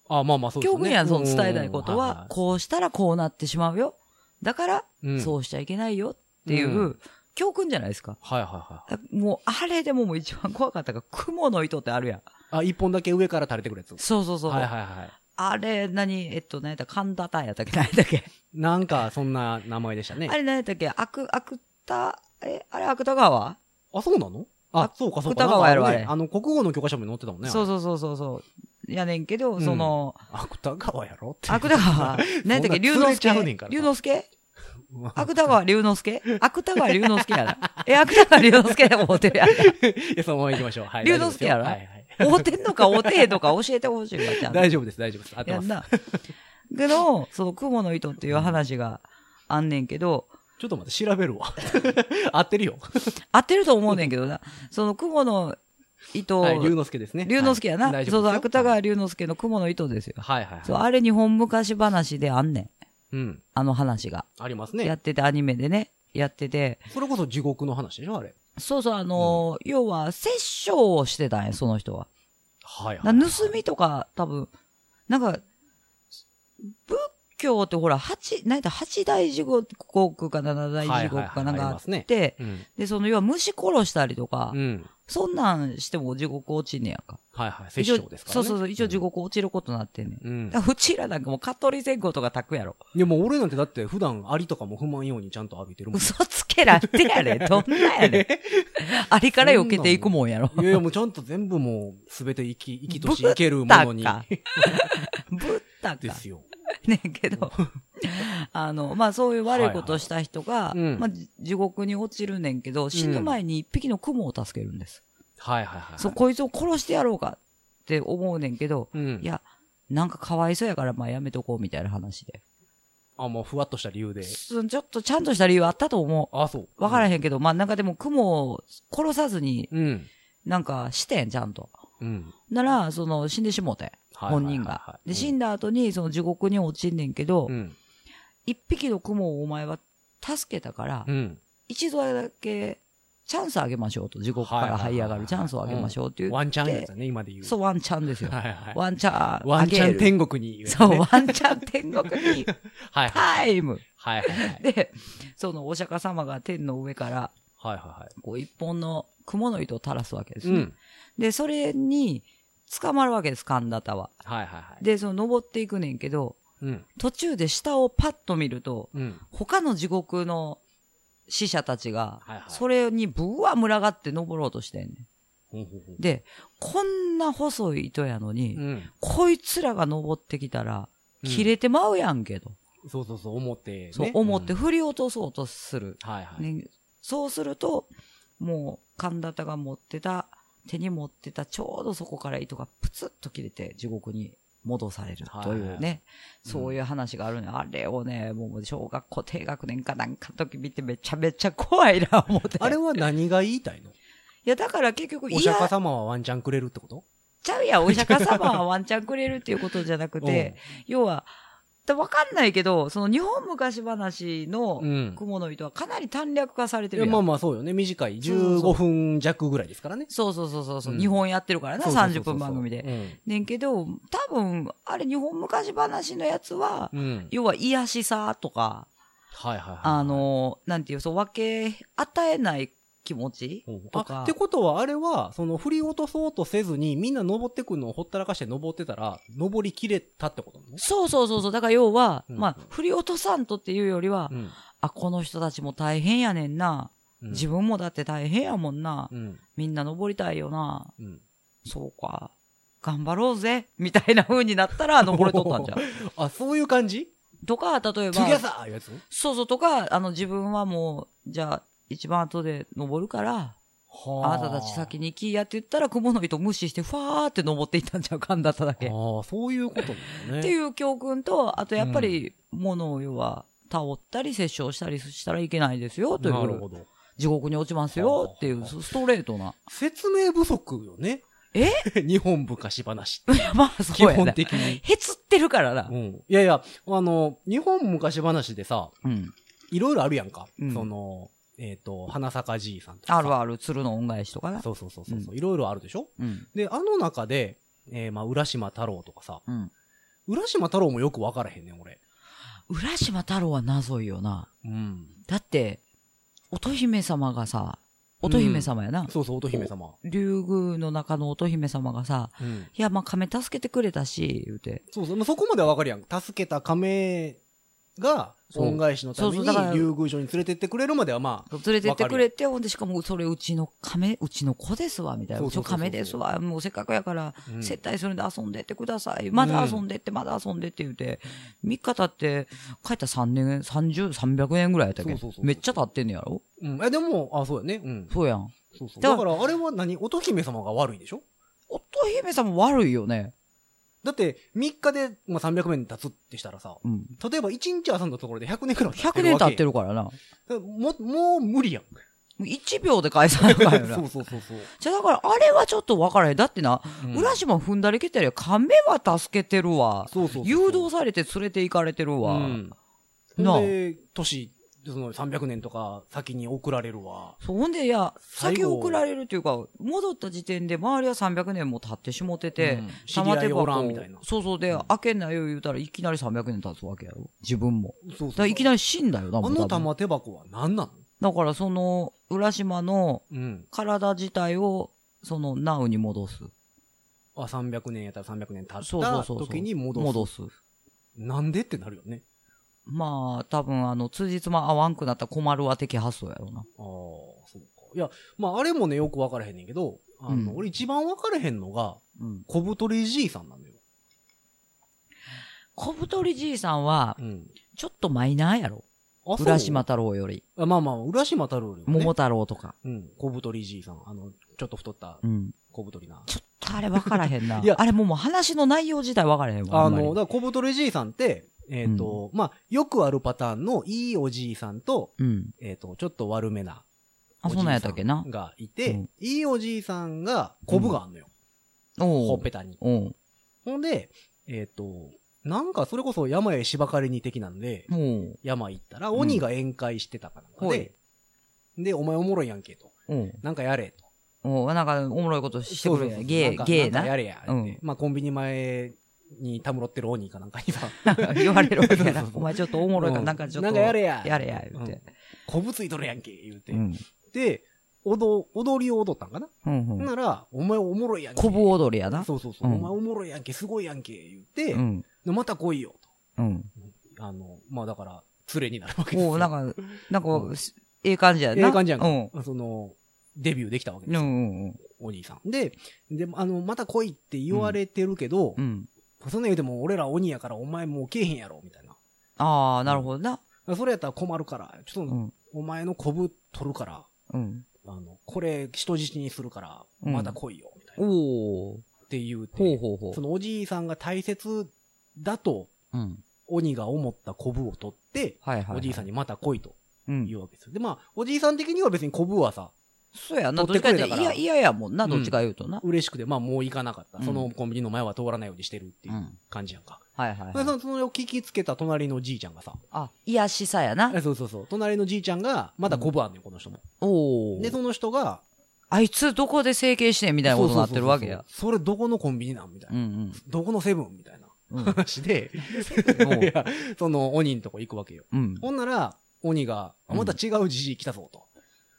あまあまあそうですね。教訓やん、その伝えたいことうんは、こうしたらこうなってしまうよ。だから、うんそうしちゃいけないよっていう、うん教訓じゃないですか。はいはいはい。もう、あれでももう一番怖かったが、雲の糸ってあるやん。あ、一本だけ上から垂れてくるやつ。そうそうそう。はいはいはい。あれ、何、えっと、何やった？神田田やったっけ？何やったっけ、なんか、そんな名前でしたね。あ。れ何やったっけ？アク、アクタ、え、あれアクタ川？あ、そうなの？あ、そうかそうか。芥川やろあれ。あの、国語の教科書に載ってたもんね。そうそうそうそう。そう。やねんけど、うん。その、芥川やろって。芥川、何やったっけ？龍之介？龍之介？うわ芥川龍之介？芥川龍之介やな。え、芥川龍之介で思ってるやん。いや、そのまま行きましょう。はい。龍之介やろ？はい 思ってんのか思ってへんのか教えてほしいわ、ちゃはい。んと。大丈夫です、大丈夫です。合ってます。やんな。けど、その雲の糸っていう話があんねんけど、ちょっと待って、調べるわ。合ってるよ。合ってると思うねんけどな。その雲の糸、はい、龍之介ですね。龍之介やな。はい大そうそう、芥川龍之介の雲の糸ですよ。はいはいはい。そう、あれ日本昔話であんねん。うん。あの話が。ありますね。やってて、アニメでね、やってて。それこそ地獄の話でしょあれ。そうそう、あのー要は、殺生をしてたんや、その人は。はいな盗みとか、多分、なんか、仏教ってほら、八、なんやった八大地獄か七大地獄かなんかあっはいはいはいねて、うん。で、その、要は虫殺したりとか、うん。そんなんしても地獄落ちんねやんか。はいはい。殺生ですからね。そうそうそう、一応地獄落ちることになってんねん。うん。だうちらなんかもう、蚊取り線香とか炊くやろ。でも俺なんてだって普段アリとかも踏まんようにちゃんと浴びてるもん。嘘つけらってやれ。どんなやねん。ありから避けていくもんやろ。いやいやもうちゃんと全部もうすべて生き、生きとし生けるものに。ぶったか。ぶったか。ですよ。ねんけど、あの、まあそういう悪いことをした人が、はいはいうんまあじ地獄に落ちるねんけど、死ぬ前に一匹の雲を助けるんです。はいはいはい。そう、こいつを殺してやろうかって思うねんけど、うん。いや、なんかかわいそうやからまあやめとこうみたいな話で。あ、もうふわっとした理由で。すちょっとちゃんとした理由あったと思あ、そう。う。わからん。へんけど、まあなんかでも雲を殺さずに、うん。なんかしてん、ちゃんと。うん。なら、その、死んでしもうて、本人が。で、死んだ後に、その地獄に落ちんねんけど、うん。一匹の雲をお前は助けたから、うん。一度だけチャンスあげましょうと、地獄から這い上がるチャンスをあげましょうって言って、ワンチャンやつだね、今で言う。そう、ワンチャンですよ。はいはい。ワンチャン、ワンチャン天国にね。そう、ワンチャン天国に、はいはい。タイム。はいはいはい。で、そのお釈迦様が天の上から、はいはいはい。こう一本の雲の糸を垂らすわけですね。うん。で、それに捕まるわけです、神田田は。はいはいはい。で、その登っていくねんけど、うん。途中で下をパッと見ると、うん。他の地獄の死者たちがはいはい、それにぶわ群がって登ろうとしてんねん。で、こんな細い糸やのに、うん。こいつらが登ってきたら、うん切れてまうやんけど。そうそうそう、思って、ね。そう思ってん振り落とそうとする。はいはい。ね、そうすると、もう、神田田が持ってた、手に持ってたちょうどそこから糸がプツッと切れて地獄に戻されるというね、はいはいそういう話があるね。あれをね、もう小学校低学年かなんかの時見てめちゃめちゃ怖いな思って。あれは何が言いたいの？いや、だから結局、お釈迦様はワンチャンくれるってこと？ちゃうやん、お釈迦様はワンチャンくれるっていうことじゃなくて、要は、だわかんないけど、その日本昔話のうん雲の糸はかなり短絡化されてるやん。いやまあまあそうよね。短い。そうそう15分弱ぐらいですからね。そうそうそうそうそう、うん日本やってるからな、そうそうそうそう30分番組で。うんねんけど、多分、あれ日本昔話のやつは、うん。要は癒しさとか、はいはいはい。あの、なんていう、そう、分け与えない気持ち？とかって。ことは、あれは、その、振り落とそうとせずに、みんな登ってくるのをほったらかして登ってたら、登りきれたってことなの？そうそうそうそう。だから要は、うんまあ、振り落とさんとっていうよりは、うん。あ、この人たちも大変やねんな。うん自分もだって大変やもんな。うん。みんな登りたいよな。うん。そうか。頑張ろうぜ。みたいな風になったら 登れとったんじゃん。あ、そういう感じ？とか、例えば、そうそうとか、あの自分はもう、じゃあ、一番後で登るから、はあなたたち先に行きやって言ったら、雲の糸無視して、ファーって登っていったんちゃうかんだっただけ。っああ、そういうことだよね。ていう教訓と、あとやっぱり、物を要は、倒ったり、殺傷したりしたらいけないですよ、という。なるほど。地獄に落ちますよ、っていう、ストレートな。説明不足よね。え？日本昔話。まあ、基そうやな。本的に。へつってるからなう。ん。いやいや、あの、日本昔話でさ、うん。いろいろあるやんか。うんその、えっ、と、花坂じいさんとかさ。あるある、鶴の恩返しとかな。そうそうそうそう。ういろいろあるでしょ？うん。で、あの中で、えー、まあ、浦島太郎とかさ、うん。浦島太郎もよくわからへんねん、俺。浦島太郎は謎いよな。うん。だって、乙姫様がさ、乙姫様やな。そうそう、乙姫様。竜宮の中の乙姫様がさ、うん。いや、まあ、亀助けてくれたし、言うて。そうそう、まあ、そこまではわかるやん。助けた亀が、そう恩返しのために、そうそうだから竜宮城に連れてってくれるまではまあ、連れてってくれて、ほんで、しかも、それ、うちの亀、うちの子ですわ、みたいな。そうちの亀ですわ。もうせっかくやから、うん接待するんで遊んでってください。まだ遊んでって、まだ遊んでって言うて、3日経って、帰ったら3年、30、300年ぐらいやったっけ？そうそうそうめっちゃ経ってんねやろ？うん。え、でも、あ、そうやね。うん。そうやん。そうそう。だから、あれは何？乙姫様が悪いんでしょ？乙姫様悪いよね。だって、3日で、まあ、300年経つってしたらさ、うん。例えば1日遊んだところで100年くらい100年経ってるるからな。もう、もう無理やん。1秒で返さないからな そう。そうそうそう。じゃあだから、あれはちょっと分からへん。だってな、うん浦島踏んだりけてるよ。亀は助けてるわ。そうそう誘導されて連れて行かれてるわ。うん。なあで、年、その300年とか先に送られるわ。そう、ほんで、いや、先送られるっていうか、戻った時点で周りは300年も経ってしもてて、うん知り合いおらんみたいなそうそうで、開けんなよ言うたらいきなり300年経つわけやろ。自分も。そうそういきなり死んだよな、もあの玉手箱は何なの？だからその、浦島のうん。体自体を、その、ナウに戻す。あ、300年やったら300年経った。時に戻す。戻す。なんでってなるよね。まあ、多分あの、通日も合わんくなったら困るわ的発想やろうな。ああ、そうか。いや、まあ、あれもね、よく分からへんねんけど、あの、うん俺一番分からへんのが、うん。小太りじいさんなのよ。小太りじいさんは、うん。ちょっとマイナーやろ。あ、そう浦島太郎より。あまあまあ、浦島太郎よりもね桃太郎とか。うん。小太りじいさん。あの、ちょっと太ったうん。小太りな。ちょっとあれ分からへんな。いやあれもうもう話の内容自体分からへんわ。あんまりの、だから小太りじいさんって、えっ、と、まあ、よくあるパターンのいいおじいさんと、うん。えっ、と、ちょっと悪めなあ、そんなんやったっけな。がいて、うんいいおじいさんが、コブがあんのよ。おうほっぺたに。ほんで、えっ、と、なんかそれこそ山へ芝刈りに的なんで、山行ったら鬼が宴会してたかなんかほで、で、お前おもろいやんけと。なんかやれと。おうなんか、おもろいことしてくれや。ゲー、ゲーな。んかやれや。まあコンビニ前にたむろってる鬼かなんかにさ、言われるわけやな お前ちょっとおもろいかなんかちょっと。なんかやれややれや、言うてうん。こぶついとるやんけ、言うて。うん。で、踊、踊りを踊ったんかな、うんうん。なら、お前おもろいやんけ。こぶ踊りやな。そうそうそう、うんお前おもろいやんけ、すごいやんけ、言って、うん。でまた来いよ、うん。と。あの、まあだから、連れになるわけですよ。おうなんか、なんかうん、ええ感じやな。ええ感じやんか。うん。その、デビューできたわけうんですよ、うんうん。お兄さん。で、で、あの、また来いって言われてるけど、うん。そんなん言うても俺ら鬼やからお前もう来えへんやろ、みたいな。ああ、なるほどな。それやったら困るから、ちょっと、うん。お前のコブ取るから、うん。あの、これ人質にするから、うんまた来いよ、みたいな。っおお。て言うて、ほうほうほうそ。のおじいさんが大切だと、うん。鬼が思ったコブを取って、はいはいはい。おじいさんにまた来いとうん言。うわけですよ。で、まあ、おじいさん的には別にコブはさ、そうやな、ど取っちかってってくれたから嫌、嫌やもんな、どっちか言うとな。嬉しくて、まあもう行かなかった。うんそのコンビニの前は通らないようにしてるっていううん感じやんか。はいはいはい。でそのそれを聞きつけた隣のじいちゃんがさ、あ、癒しさやなえ。そうそうそう、隣のじいちゃんが、まだコブあんねん、この人も。おお。で、その人が、あいつどこで整形してんみたいなことになってるわけや。それどこのコンビニなんみたいな。うんどこのセブンみたいな。話で、その鬼んとこ行くわけよ。うん。ほんなら、鬼が、あまた違うじじい来たぞと。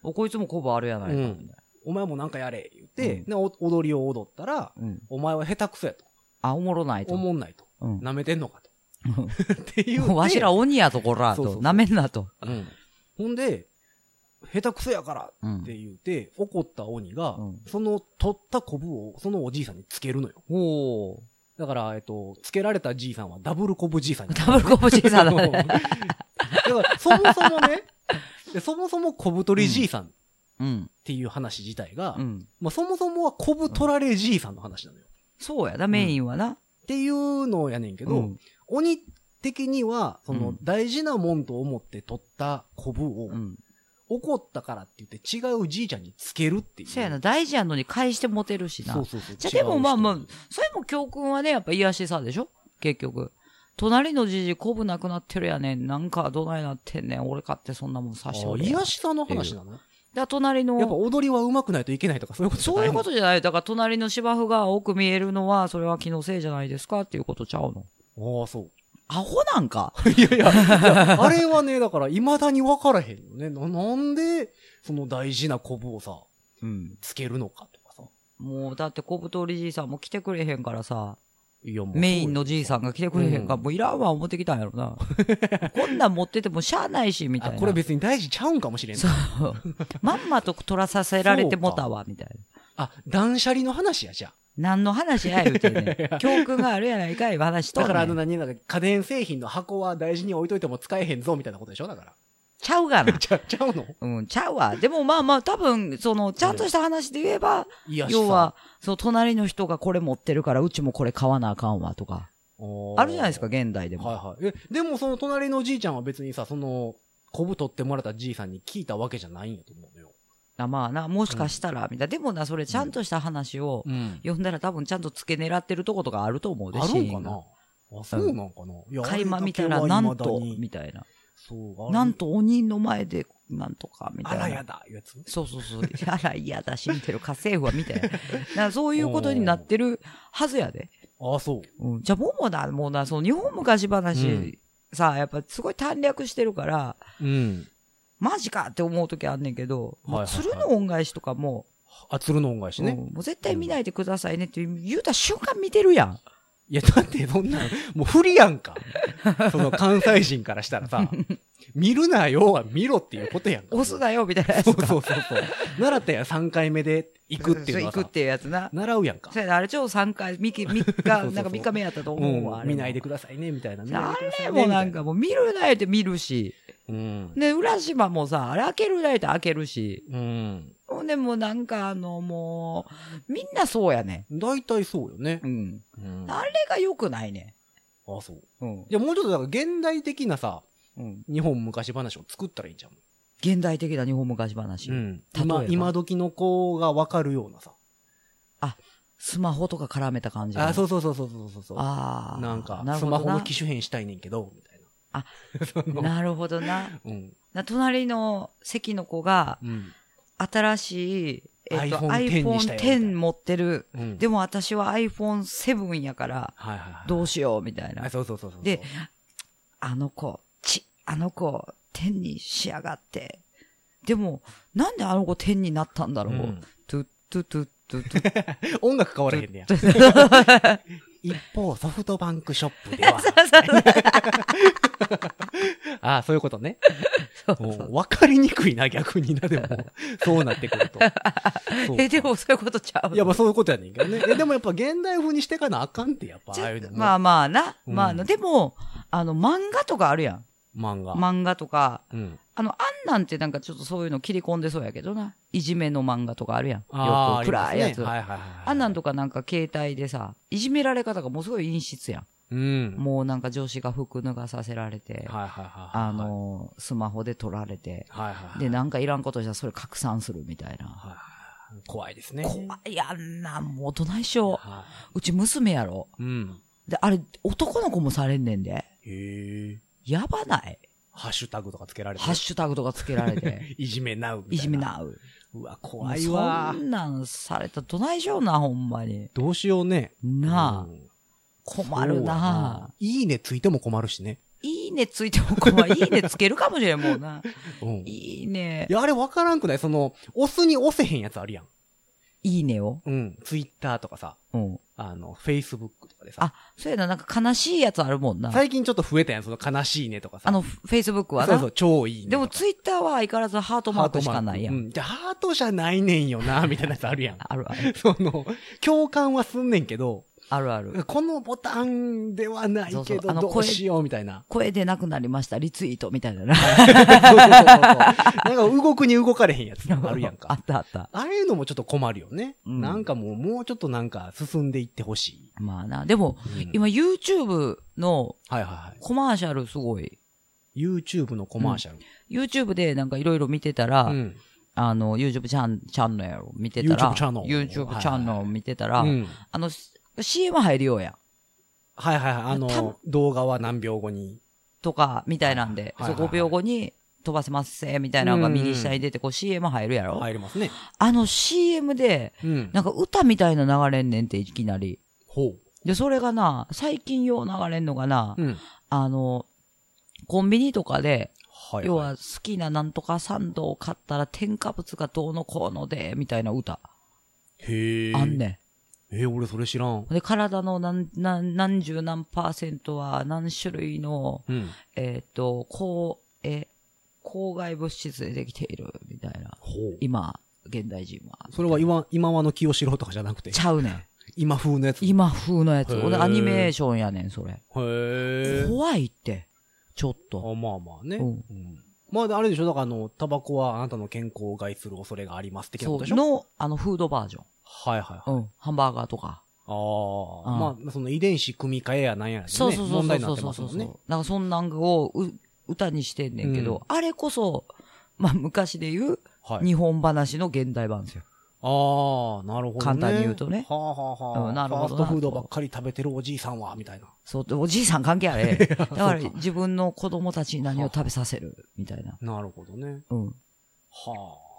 お、こいつもコブあるやないか。うんみたいお前もなんかやれ、言って、うん踊りを踊ったら、なうん。お前は下手くそやと。あ、おもろないと。おもんないと。うん。舐めてんのかと。っていう。わしら鬼やとこら、と。そうそうそうなめんなと。うん。ほんで、下手くそやからうんって。言うて、怒った鬼が、うんその取ったコブをそのおじいさんにつけるのよ。おお。だから、えっと、つけられたじいさんはダブルコブじいさんに。ダブルコブじいさんだね。だから、そもそもね、でそもそも小太りじいさんっうん。ていう話自体が、うん。まあ、そもそもは小太られじいさんの話なのよ。そうやな、メインはな。っていうのやねんけど、うん鬼的には、そのうん大事なもんと思って取ったコブを、うん。怒ったからって言って違うじいちゃんにつけるっていう。そうやな、大事やのに返してモテるしな。そうそうそう。じゃあでもまあまあそれも教訓はね、やっぱ癒しさでしょ？結局。隣のじじこぶなくなってるやねん。なんかどないなってんねん。俺かってそんなもんさしてあおれや。癒しさの話なの？だ隣の、やっぱ踊りは上手くないといけないとかそういうことじゃそういうないのことじゃない。だから隣の芝生が多く見えるのは、それは気のせいじゃないですかっていうことちゃうの？ああ、そう。アホなんか？いやいや、あれはね、だから未だに分からへんよね。ななんで、その大事なコブをさ、うん。つけるのかとかさ。もう、だって小太りじいさんも来てくれへんからさ、いや、もうメインのじいさんが来てくれへんかもういらんわ思ってきたんやろな。こんなん持っててもしゃあないし、みたいあ、な。これ別に大事ちゃうんかもしれんなそう。まんまと取らさせられてもたわ、みたいな。あ、断捨離の話や、じゃあ。何の話や言うてね。教訓があるやないかい、話とんねん。だからあの何、なんか家電製品の箱は大事に置いといても使えへんぞ、みたいなことでしょだから。ちゃうがな。ちゃ、ちゃうの？うん、ちゃうわ。でもまあまあ、多分、その、ちゃんとした話で言えば、いや、要は、その隣の人がこれ持ってるから、うちもこれ買わなあかんわとか。あるじゃないですか、現代でも。はいはい。え、でもその隣のじいちゃんは別にさ、その、コブ取ってもらったじいさんに聞いたわけじゃないんやと思うのよ。あまあな、もしかしたら、みたいな。でもな、それちゃんとした話をうん。読んだら多分ちゃんと付け狙ってるとことかあると思うで、あるんかな？あ、そうなんかな、いや垣間見たら、なんと、みたいな。そう、なんと鬼の前で、なんとか、みたいな。あらやだ、やつ？そうそうそう。あら、嫌だ、死んでる家政婦は、みたいな。だからそういうことになってるはずやで。あ、そう。うん、じゃあ、ももな、もうな、その日本昔話、うんさ、やっぱすごい短絡してるから、うん。マジかって思う時あんねんけど、もうはいはいはい鶴の恩返しとかも、あ、鶴の恩返しね。うんもう絶対見ないでくださいねって言うた瞬間見てるやん。いや、だってそんなの、もう不利やんか。その関西人からしたらさ、見るなよは見ろっていうことやんか。押すなよ、みたいなやつそうそうそうそう。習ったやん、3回目で行くっていうのはさ行くっ、ていうやつな。習うやんか。そうやなあれ、ちょうど3回、3日、三日、なんか3日目やったと思うわ。うん、あれも見ないでくださいね、みたいな。見ないあでくださいれねもなんかもう見るなよって見るし。うん。で、浦島もさ、あれ開けるなよって開けるし。うん。ほんでもうなんかあの、もう、みんなそうやね。大体そうよねう。ん。うん。あれが良くないね。あ、そう。うん。いや、もうちょっとだから現代的なさ、うん。日本昔話を作ったらいいんじゃん。現代的な日本昔話。うん。例えば今、今時の子がわかるようなさ。スマホとか絡めた感じの。あ、そうそうそうそうそうそうそう。ああ。なんかスマホの機種変したいねんけど、みたいあ、な。そのなるほどな。うん。な隣の席の子が、うん。新しい、えっと、iPhone 持ってる。うん。でも私は iPhone7 やから。どうしよう、みたいなあ、。そうそうそうそう。で、あの子、ち、あの子、天にしやがって。でも、なんであの子天になったんだろう。うんトゥットゥトゥットゥトゥ 音楽変わらへんねや。一方、ソフトバンクショップでは。あ あ、そういうことね。もう分かりにくいな、逆にな、でも。そうなってくると。え、でもそういうことちゃういや、まあそういうことやねんけどね。え、でもやっぱ現代風にしてかなあかんって、やっぱ、ああいうのも。まあまあな。うんまあな、でも、あの、漫画とかあるやん。漫画。漫画とか、うん。あの、あんなんてなんかちょっとそういうの切り込んでそうやけどな。いじめの漫画とかあるやん。よく暗いやつ。ねはいはいはい。あんなんとかなんか携帯でさ、いじめられ方がもうすごい陰湿やん。うん。もうなんか上司が服脱がさせられて、はいはいはい。あ、の、スマホで撮られて、はいはいはい。で、なんかいらんことしたらそれ拡散するみたいな。はい怖いですね。怖いやんな、もうどないしょう。はうち娘やろ。い。うん。で、あれ、男の子もされんねんで。へえ。やばない？ハッシュタグとかつけられて。ハッシュタグとかつけられて。いじめなういじめ。なう。うわ、も怖いわ。んなんされたらどないしような、ほんまに。どうしようね。なあ、うん困るな。いいねついても困るしね。いいねついても困る。いいねつけるかもしれん、もうな。うん。いいねい。や、あれわからんくない？その、押すに押せへんやつあるやん。いいねを。うん。ツイッターとかさ、うん。あの、フェイスブックとかでさ。あ、そうやな、なんか悲しいやつあるもんな。最近ちょっと増えたやん、その悲しいねとかさ。あの、フェイスブックはな。そうそう、超いいね。でもツイッターは相変わらずハートマークしかないやん。うん。じゃあ、ハートじゃないねんよな、みたいなやつあるやん。あるある。その、共感はすんねんけど、あるある。このボタンではないけど、そうあの声どうしようみたいな。声でなくなりました、リツイートみたいなな。んか動くに動かれへんやつあるやん あかっ。たあった。ああいうのもちょっと困るよね。うんなんかもう、もうちょっとなんか進んでいってほしい。まあな。でも、うん今 YouTube のはいはいはい。コマーシャルすごい。YouTube のコマーシャル。YouTube でなんかいろいろ見てたら、うん。あの、YouTube チャン、チャンネルを見てたら、YouTube チャンネル見てたら、うん。あの、CM 入るようやん。はいはいはい。あたの、動画は何秒後に。とか、みたいなんで、そうはいはいはい5秒後に飛ばせますせ、みたいなのが右下に出て、こう CM 入るやろ、入りますね。あの CM で、うん。なんか歌みたいな流れんねんって、いきなり。ほで、それがな、最近よう流れんのがな、う。うん。あの、コンビニとかで、はい。要は好きななんとかサンドを買ったら添加物がどうのこうので、みたいな歌。へえ。あんねえー、俺それ知らんん。。で、体の何、何、何十何パーセントは何種類の、うん。えっ、と、こう、え、公害物質でできている、みたいな。今、現代人は。それは今、今和の清志郎とかじゃなくて？ち、ゃうねん。今風のやつ？へ今風のやつ。俺アニメーションやねん、それ。え。怖いって。ちょっと。あまあまあね。うんうんまあ、あれでしょ？だから、あの、タバコはあなたの健康を害する恐れがあります的な。ことでしょ？の、あの、フードバージョン。はいはいはい。うん。ハンバーガーとか。ああ、まあ、その遺伝子組み換えやなんやらね、そうそうそう問題になそうってますもんねそうそう。。なんかそんなんをう歌にしてんねんけど、うんあれこそ、まあ昔で言う、はい。日本話の現代版ですよ。ああ、なるほどね。簡単に言うとねはあはあはあ。うんなるほどなファーストフードばっかり食べてるおじいさんは、みたいな。そう、おじいさん関係あれ。だから自分の子供たちに何を食べさせる、みたいな。なるほどね。うん。はうんあ。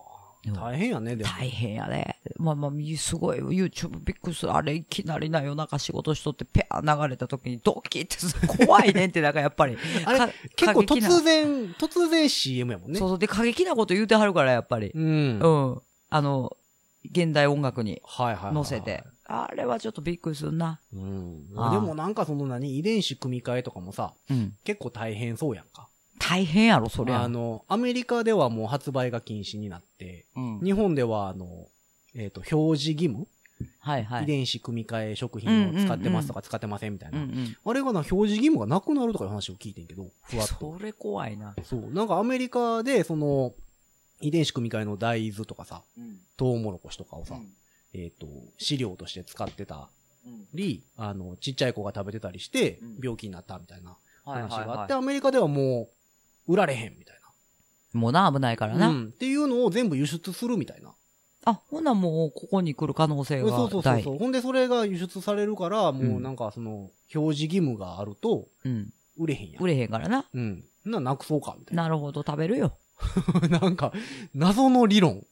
大変やね、でも。大変やね。まあまあ、すごい、YouTube びっくりする。あれ、いきなりな夜中仕事しとって、ペア流れた時にドキってす怖いねんって、なんかやっぱり。あれか結構突然、突然 CM やもんね。そうそう。で、過激なこと言うてはるから、やっぱり。うん。うん。あの、現代音楽にはいはいはい。乗せて。。あれはちょっとびっくりするな。うん。でもなんかその何、遺伝子組み換えとかもさ、うん。結構大変そうやんか。大変やろ、そりゃ。あの、アメリカではもう発売が禁止になって、うん。日本ではあの、えっ、と、表示義務、はいはい。遺伝子組み換え食品を使ってますとか使ってませんみたいな。うんうん。あれがな、表示義務がなくなるとかいう話を聞いてんけど、ふわっと。それ怖いな。そう。なんかアメリカで、その、遺伝子組み換えの大豆とかさ、うん。トウモロコシとかをさ、うんえっ、と、飼料として使ってたうんり、あの、ちっちゃい子が食べてたりしてうん、病気になったみたいなはいはい話があって、はアメリカではもう、売られへんみたいい。もうな、危ないからな。な。うん。っていうのを全部輸出するみたいな。あ、ほなもう、ここに来る可能性がそうそうそう大。そう。ほんでそれが輸出されるから、もううんなんかその、表示義務があると、うん。売れへんやん。売れへんからな。うん。な、なくそうか、みたいな。なるほど、食べるよ。なんか、謎の理論。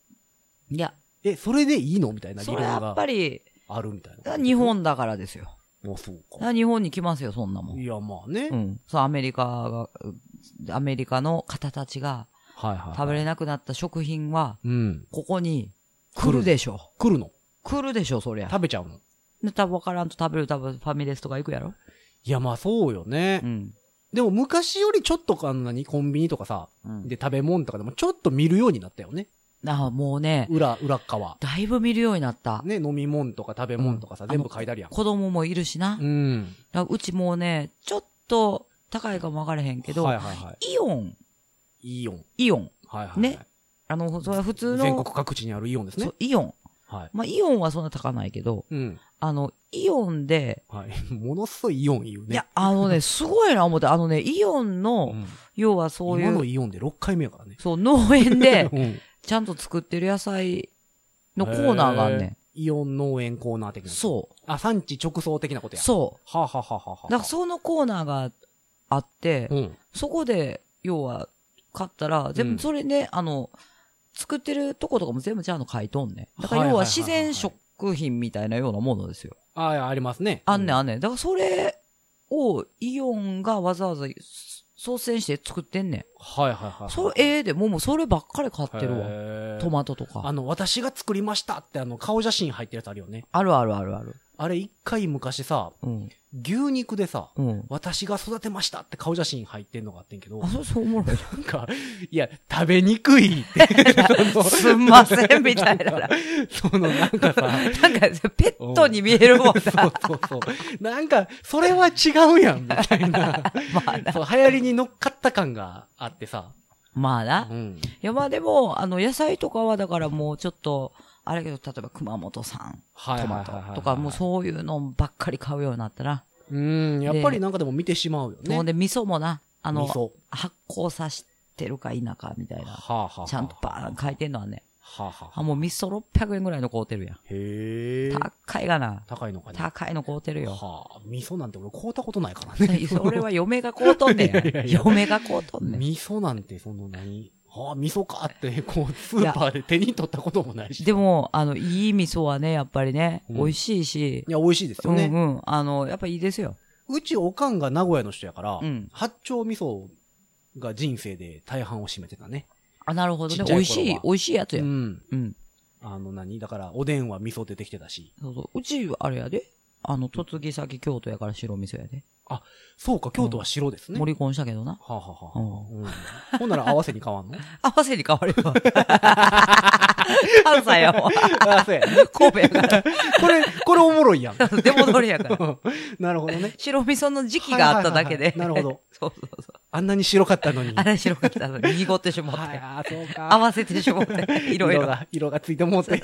いや、え、それでいいのみたいな理論それやっがぱり、あるみたいな。日本だからですよ。もうそうか。日本に来ますよ、そんなもん。いや、まあね。うん。そう、アメリカが、うアメリカの方たちがはいはい。食べれなくなった食品は、うん。ここに来るでしょ。来るの？来るでしょ、そりゃ。食べちゃうの？で、多分わからんと食べる多分ファミレスとか行くやろ？いや、まあそうよねう。ん。でも昔よりちょっとあんなにコンビニとかさ、うん。で食べ物とかでもちょっと見るようになったよね。ああ、もうね、裏、裏っ側。だいぶ見るようになった。ね、飲み物とか食べ物とかさ、うん全部書いてあるやん。子供もいるしな。うん。だからうちもうね、ちょっと高いかもわからへんけど、はいはいはイオン、い。イオン。イオン。はいはいはい。ねあの、それは普通の、全国各地にあるイオンですねそう。イオン。はい。まあ、イオンはそんな高ないけど、うん。あの、イオンで、はい。ものすごいイオン言うね。いや、あのね、すごいな思って、あのね、イオンうの、ん、要はそういう、今のイオンで6回目やからね。そう、農園で、うん。ちゃんと作ってる野菜のコーナーがあんねん。イオン農園コーナー的な。そあ、産地直送的なことう。や。そはあ、はあはあはあはう。あ、だからそのコーナーがあって、うん。そこで、要は、買ったら、全うん部それね、あの、作ってるとことかも全部ちゃんと書いとんねん。だから要は自然食品みたいなようなものですよ。ああ、ありますね。あんねん、ああんねん。だからそれをイオンがわざわざ操船して作ってんねん。はいはいはいはい。それ、ええで、もうもうそればっかり買ってるわ。トマトとか。あの、私が作りましたってあの、顔写真入ってるやつあるよね。あるあるあるある。あれ一回昔さ、うん。牛肉でさ、うん。私が育てましたって顔写真入ってんのがあってんけどあ、、それそうおもろい。なんか、いや、食べにくいって。そ のすんません、みたいな。そのなんかさ、なんか、ペットに見えるもんな。そうそうそう。なんか、それは違うやん、みたいな。まあな。そう、流行りに乗っかった感があってさ。まあな。いうん。や、まあでも、あの、野菜とかはだからもうちょっと、あれやけど、例えば熊本産はいトマトとか、もうそういうのばっかり買うようになったら。うん、やっぱりなんかでも見てしまうよね。ほんで、味噌もな、あの味、噌。発酵さしてるか否かみたいな。はあ、はあはあ、ちゃんとバーン書いてんのはね。はあ、はあ。あ、もう味噌600円ぐらいの買うてるやん。へえ。高いがな。高いのかね。高いの買うてるよ。はあ、味噌なんて俺買うたことないからね。それは嫁が買うとんね いやいやん。いや嫁が買うとんねん。味噌なんてその何はあ、味噌かって、こう、スーパーで手に取ったこともないし。でも、あの、いい味噌はね、やっぱりね、うん美味しいし、いや、美味しいですよね。うんうん。あの、やっぱいいですよ。うちおかんが名古屋の人やから、うん八丁味噌が人生で大半を占めてたね。あ、なるほどね。美味しい、美味しいやつや。うん。うん。あの何だから、おでんは味噌出てきてたし。そうそう。うち、あれやで。あの、嫁ぎ先京都やから白味噌やで。そうか、京都は白ですね。盛り込んしたけどな。はあ、はあはあはあうん、ほんなら合わせに変わんの？合わせに変わるよ。関西やもん。あ、そうやね。神戸やから。これ、これおもろいやん。出戻りやから。なるほどね。白味噌の時期があっただけで。はいはいはいはいなるほど。そうそうそう。あんなに白かったのに。あれ白かったのに濁ってしまって。はい、あそうか。合わせてしまって。いろいろ。が、色がついてもうて。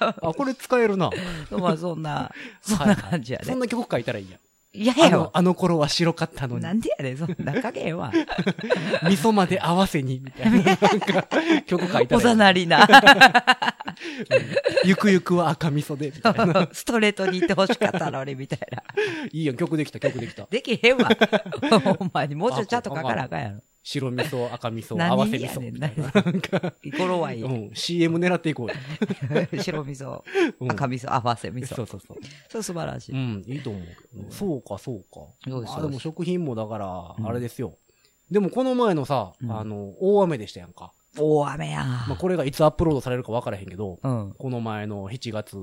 あ、これ使えるな。まあそんな、そんな感じやで。そんな曲書いたらいいやん。いやいやあの、頃は白かったのに。なんでやねん、そんな加減は。味噌まで合わせに、みたいな。なんか、曲書いたお。ざなりな。ゆくゆくは赤味噌で、みたいな。ストレートに行ってほしかったのに、みたいな。いいやん、曲できた、曲できた。できへんわ。ほんまに。もうちょいちゃんと書かなあかんやろ。白味噌、赤味噌、何合わせ味噌。みたいな何なんか、語呂はいい。うん、CM 狙っていこうよ。白味噌、うん赤味噌、合わせ味噌。そうそうそう。そう素晴らしい。うん、いいと思うけどね。そうか、そうか。そうですあ、でも食品もだからう、んあれですよ。でもこの前のさ、うんあの、大雨でしたやんか。大雨や。まあ、これがいつアップロードされるか分からへんけど、うん。この前の7月、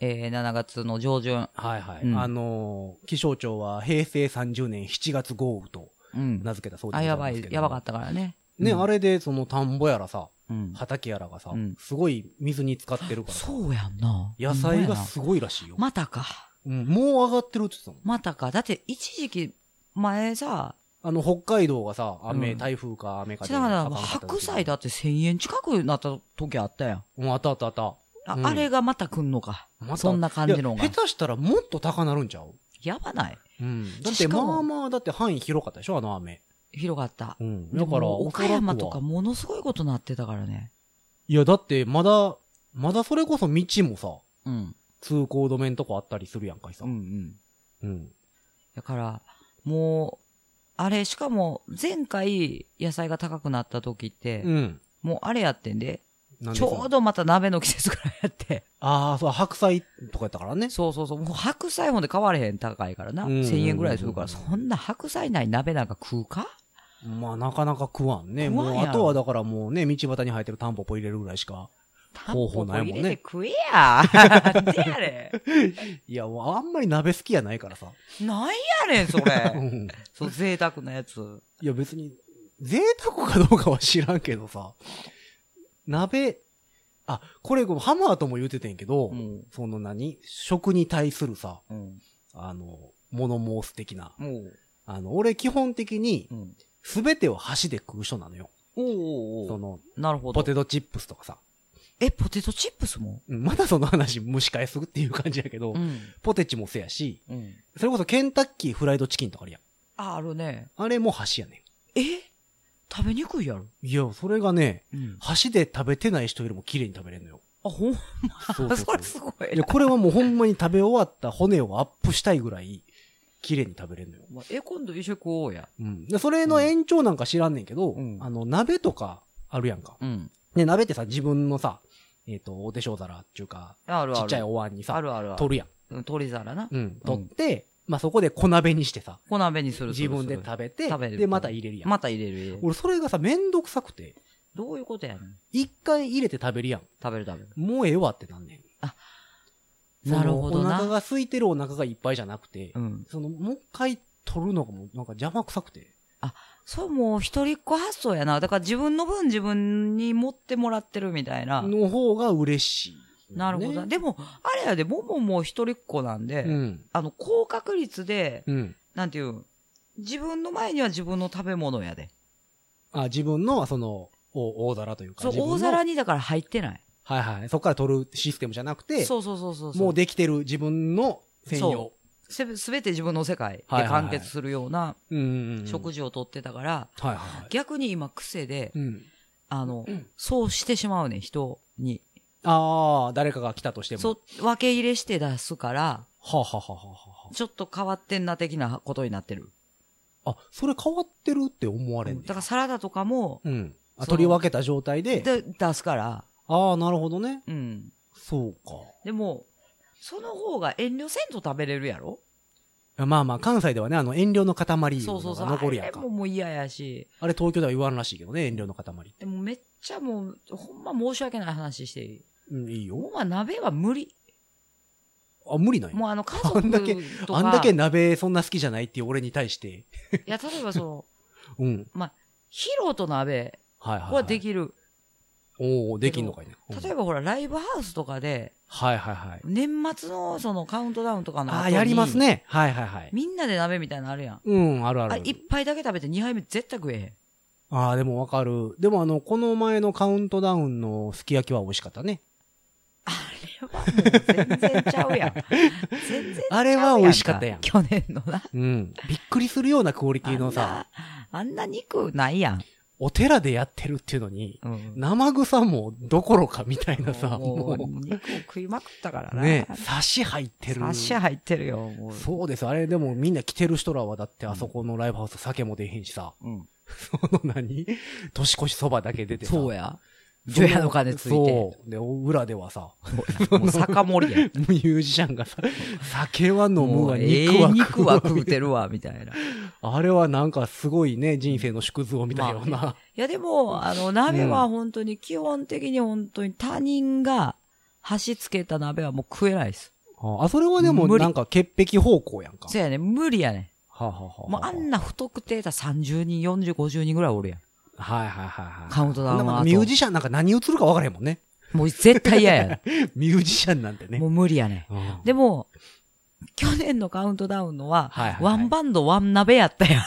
えー、7月の上旬。はいはい。うんあのー気象庁は平成30年7月豪雨とうん。名付けたそうであ、やばい。やばかったからね。ね、うんあれでその田んぼやらさ、うん。畑やらがさ、うんすごい水に浸かってるからさ、そうやんな。野菜がすごいらしいよ。またか。うん、もう上がってるって言ってたもん。またか。だって、一時期、前さ、あの、北海道がさ、雨、うん台風か雨かだから、白菜だって1000円近くなった時あったやん。うん、あったあったあった。あ,、れがまた来んのか。またそんな感じのが。下手したらもっと高なるんちゃう？やばない。うん。だって、まあまあ、だって範囲広かったでしょあの雨。広がった。うん。でだから、も岡山とかものすごいことなってたからね。いや、だって、まだ、まだそれこそ道もさ、うん。通行止めんとこあったりするやんかいさ。うんうん。うん。だから、もう、あれ、しかも、前回野菜が高くなった時って、うん。もうあれやってんでちょうどまた鍋の季節ぐらいやって。ああ、そう、白菜とかやったからね。そうそうそう。もう白菜ほんで買われへん高いからな。うんうんうんうん1000円ぐらいするから、そんな白菜ない鍋なんか食うか？まあ、なかなか食わんね。んやろあとはだからもうね、道端に生えてるタンポポ入れるぐらいしか。方法ないもんねタンポポ入れて食えや。でやれ。いや、もうあんまり鍋好きやないからさ。なんやねん、そうれ。んそう、贅沢なやつ。いや、別に、贅沢かどうかは知らんけどさ。鍋、あ、これ、ハマーとも言うててんけど、うん。その何？食に対するさ、うん。あの、物申す的な。あの、俺基本的にう、ん。すべてを箸で食う人なのよ。おうおうおそうの、なるほど。ポテトチップスとかさ。え、ポテトチップスも？うんまだその話蒸し返すっていう感じやけど、うん。ポテチもせやし、うん。それこそケンタッキーフライドチキンとかあるやん。あ、あるね。あれも箸やねえ？食べにくいやろ。ん。いや、それがね、うん。箸で食べてない人よりも綺麗に食べれるのよ。あ、ほんそうま、そうそうそ れすごいいや、これはもうほんまに食べ終わった骨をアップしたいぐらい、綺麗に食べれるのよ。な。え、今度一緒に食おうや。うん。で、それの延長なんか知らんねんけど、うんあの、鍋とかあるやんか。うん。ね、鍋ってさ、自分のさ、えっ、と、お手小皿っていうか、あるある。ちっちゃいお椀にさ、あるあるある。取るやん。うん。取り皿な。うん。取って、まあ、そこで小鍋にしてさ、小鍋にする自分でべ食べて、食べるで、また入れるやん。また入れる。俺、それがさ、めんどくさくて、どういうことやねん。一回入れて食べるやん。食べる食べる。もうええわってなんねん。なるほどなお腹が空いてるお腹がいっぱいじゃなくて、うん。その、もう一回取るのがもう、なんか邪魔くさくて。そう、もう一人っ子発想やな。だから自分の分自分に持ってもらってるみたいな。の方が嬉しい、なるほど。ねでも、あれやで、ももも一人っ子なんで、うん。あの、高確率で、うん。なんていうん、自分の前には自分の食べ物やで。あ、自分の、その、お大皿というか。そう、大皿にだから入ってない。はいはい。そこから取るシステムじゃなくて、そうそうそうそう。もうできてる自分の専用。すべすべて自分の世界で完結するようなうんうんうん。食事をとってたから。逆に今癖で、うん。あの、そうしてしまうねん、人に。ああ、誰かが来たとしても。そう、分け入れして出すから、はあ、はあはあはあはちょっと変わってんな的なことになってる。あ、あ、それ変わってるって思われんねだからサラダとかも、うん。取り分けた状態で。で、出すから、ああ、なるほどね。うん。そうか。でも、その方が遠慮せんと食べれるやろ？まあまあ、関西ではね、あの、遠慮の塊いうのがそうそうそう。残るやんか。あれももう嫌やし。あれ東京では言わんらしいけどね、遠慮の塊って。でもめっちゃもう、ほんま申し訳ない話して。うん、いいよ。もうまあ鍋は無理。あ、無理なんや。もうあの家族あんだけとか。あんだけ鍋そんな好きじゃないっていう俺に対して。いや、例えばそう ん。の、ヒロと鍋はいはい、はい。はできる。おおできんのかいね。うん例えばほら、ライブハウスとかで、はいはいはい。年末のそのカウントダウンとかの後にああ、やります。ね。はいはいはい。みんなで鍋みたいなのあるやん。うん、あるあるあれ、一杯だけ食べて二杯目絶対食えへん。ああ、でもわかる。でもあの、この前のカウントダウンのすき焼きは美味しかったね。あれはもう全然ちゃうやん。全然ちゃうやんあれは美味しかったやん去年のな。うん。びっくりするようなクオリティのさ、あんな、あんな肉ないやん。お寺でやってるっていうのに、うん。生臭もどころかみたいなさ、もう、も肉を食いまくったからう、な。ね、刺し入ってる。足入ってるよ、もう。そうです。あれでもみんな来てる人らはだってあそこのライブハウス酒も出へんしさ、うん。その何？年越しそばだけ出てさ。そうや。除夜の鐘ついて。そう。で、裏ではさ、もう酒盛りや。ミュージシャンがさ、酒は飲むわ、肉は食うええ肉はわ。食うてるわ、みたいな。いあれはなんかすごいね、人生の縮図を見たような。や、でも、あの、鍋は本当に、基本的に本当に他人が箸つけた鍋はもう食えないです。あ、それはでもなんか潔癖方向やんか。そうやね、無理やね。はあ、はあはあ、もうあんな不特定だ30人、40、50人ぐらいおるやん。はいはいはいはい。カウントダウンの後なんかミュージシャンなんか何映るか分からへんもんね。もう絶対嫌や。ミュージシャンなんてね。もう無理やね。うんでも、去年のカウントダウンのは、はいはいはいワンバンドワン鍋やったやん。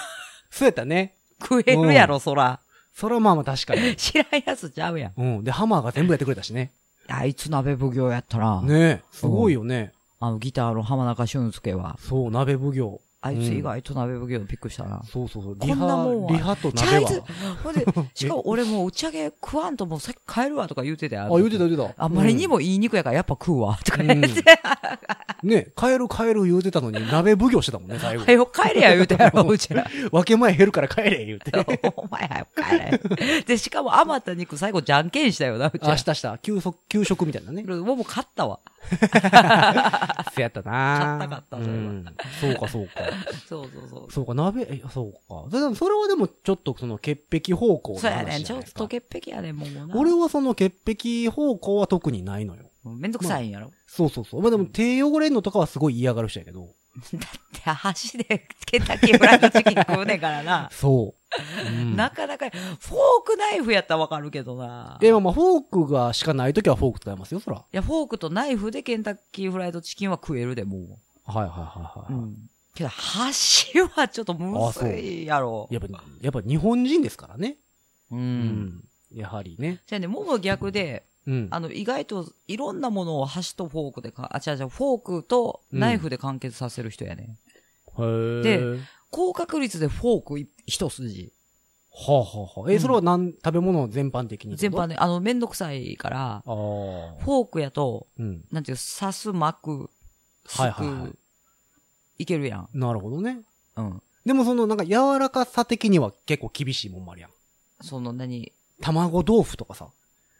そうやったね。食えるやろ、そら。それはまあまあ確かに。知らんやつちゃうやん。うん。で、ハマーが全部やってくれたしね。あいつ鍋奉行やったな。ねえ。すごいよね。あのギターの浜中俊介は。そう、鍋奉行。あいつ意外と鍋奉行びっくりしたな。そうそうそう。こんなもんはリハ、リハと鍋は。、ほんで、しかも俺もう打ち上げ食わんともうさっき帰るわとか言うてたよ。あ、言うてた言うてた。あんまりにもいい肉やからやっぱ食うわ、とかうん。言って。ね帰る帰る言うてたのに、鍋奉行してたもんね、最後は。よ帰れや言うてやろ、うちら。分け前減るから帰れ、言うて。お前はよ帰れ。で、しかも余った肉最後じゃんけんしたよな、うちらあ、。したした。給食、給食みたいなね。もうもう勝ったわ。せやったな買った買ったそれはうん。そうか、そうか。そうそうそう。そうか、鍋、え、そうか。でもそれはでも、ちょっとその潔癖方向の話そうやねん。ちょっじゃないですかと潔癖やねん、もうな。俺はその潔癖方向は特にないのよ。めんどくさいんやろ。そうそうそう。まあでも手汚れんのとかはすごい嫌がる人やけど。で、箸でケンタッキーフライドチキン食うねんからな。そう。うんなかなか、フォークナイフやったらわかるけどな。え、まあまあ、フォークがしかないときはフォーク使いますよ、そら。いや、フォークとナイフでケンタッキーフライドチキンは食えるで、もはいはいはいう。はい。うん。けど、箸はちょっとむずいやろ。やっぱ、やっぱ日本人ですからね。う。。うんやはりね。じゃあね、もも逆で、うん。あの、意外といろんなものを箸とフォークでか、あ、違う違う、フォークとナイフで完結させる人やね。へーで高確率でフォークい一筋。はあ、はあはあ、え、それは何、食べ物全般的に全般ね、あの、めんどくさいから。フォークやと、うん。なんていう、刺す、巻く、すく、はいはいはいいけるやん。なるほどね。うん。でもその、なんか柔らかさ的には結構厳しいもんもあるやん。その何、卵豆腐とかさ、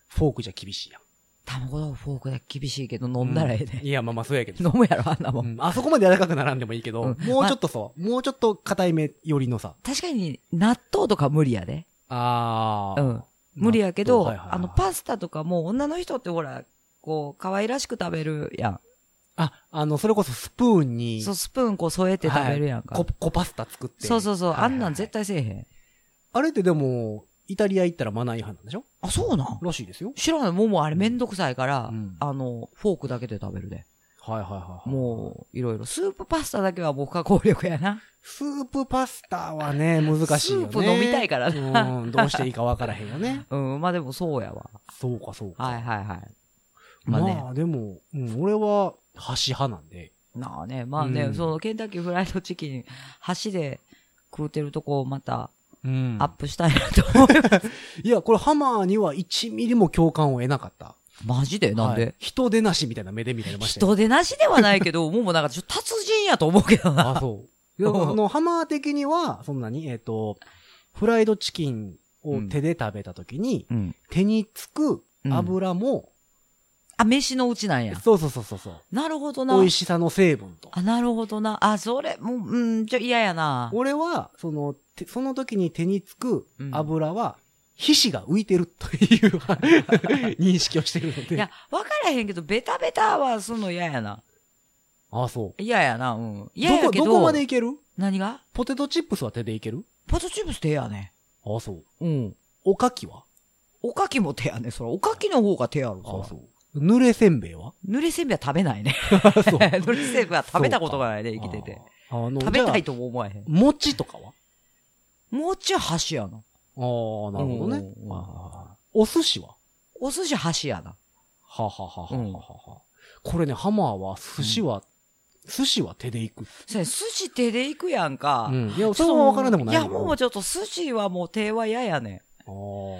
フォークじゃ厳しいやん。卵のフォークで厳しいけど飲んだらええで。いや、まあまあそうやけど。飲むやろ、あんなもん。うんあそこまで柔らかくならんでもいいけど、うんもうちょっとさ、もうちょっと硬いめ寄りのさ。確かに、納豆とか無理やで。あー。うん。無理やけど、はいはいはいあの、パスタとかも女の人ってほら、こう、可愛らしく食べるやん。あ、あの、それこそスプーンに、そう、スプーンこう添えて食べるやんか。はいココパスタ作って。そうそうそう、はいはいはいあんなん絶対せえへん。あれってでも、イタリア行ったらマナー違反なんでしょ？あ、そうなん？らしいですよ。知らない。もうもうあれめんどくさいから、うんあの、フォークだけで食べるで。はいはいはいはい。もう、いろいろ。スープパスタだけはもう不可抗力やな。スープパスタはね、難しいよね。スープ飲みたいからうん、どうしていいかわからへんよね。うん、まあでもそうやわ。そうかそうか。はいはいはい。まあ、まあね。でも、うん、俺は箸派なんで。なあね、まあね、うんそのケンタッキーフライドチキン、箸で食うてるとこをまたうんアップしたいなと思います。いや、これハマーには1ミリも共感を得なかった。マジで？なんで、はい人でなしみたいな目で見られましたよ。人手なしではないけど、もうなんかちょっと達人やと思うけどな。あ、そう。いや あの、ハマー的には、そんなに、えっ、と、フライドチキンを手で食べたときに、うん。手につく油も、あ、飯のうちなんや。そうそうそうそうそう。なるほどな。美味しさの成分と。あ、なるほどな。あ、それ、もう、うん、ちょ、嫌やな。俺は、その、てその時に手につくうん油は、皮脂が浮いてるという 認識をしてるので。いや、わからへんけど、ベタベタはすんの嫌やな。ああ、そう。嫌やな、うん。嫌どこ、やけど。どこまでいける？何が？ポテトチップスは手でいける？ポテトチップス手やね。ああ、そう。うん。おかきは？おかきも手やね。それ、おかきの方が手やろ、ああ、そそう。濡れせんべいは？れ。濡れせんべいは食べないね。そう。濡れせんべいは食べたことがないね、生きてて。あの、食べたいと。とも思えへん。餅とかは？もうちょい箸やな。ああ、なるほどねお寿司は？お寿司箸やな。ははははははは。これね、ハマーは寿司は、寿司は手でいく。それ、寿司手で行くやんか。うん。いや、それはわからんでもないいや、もうちょっと寿司はもう手は嫌やねあん。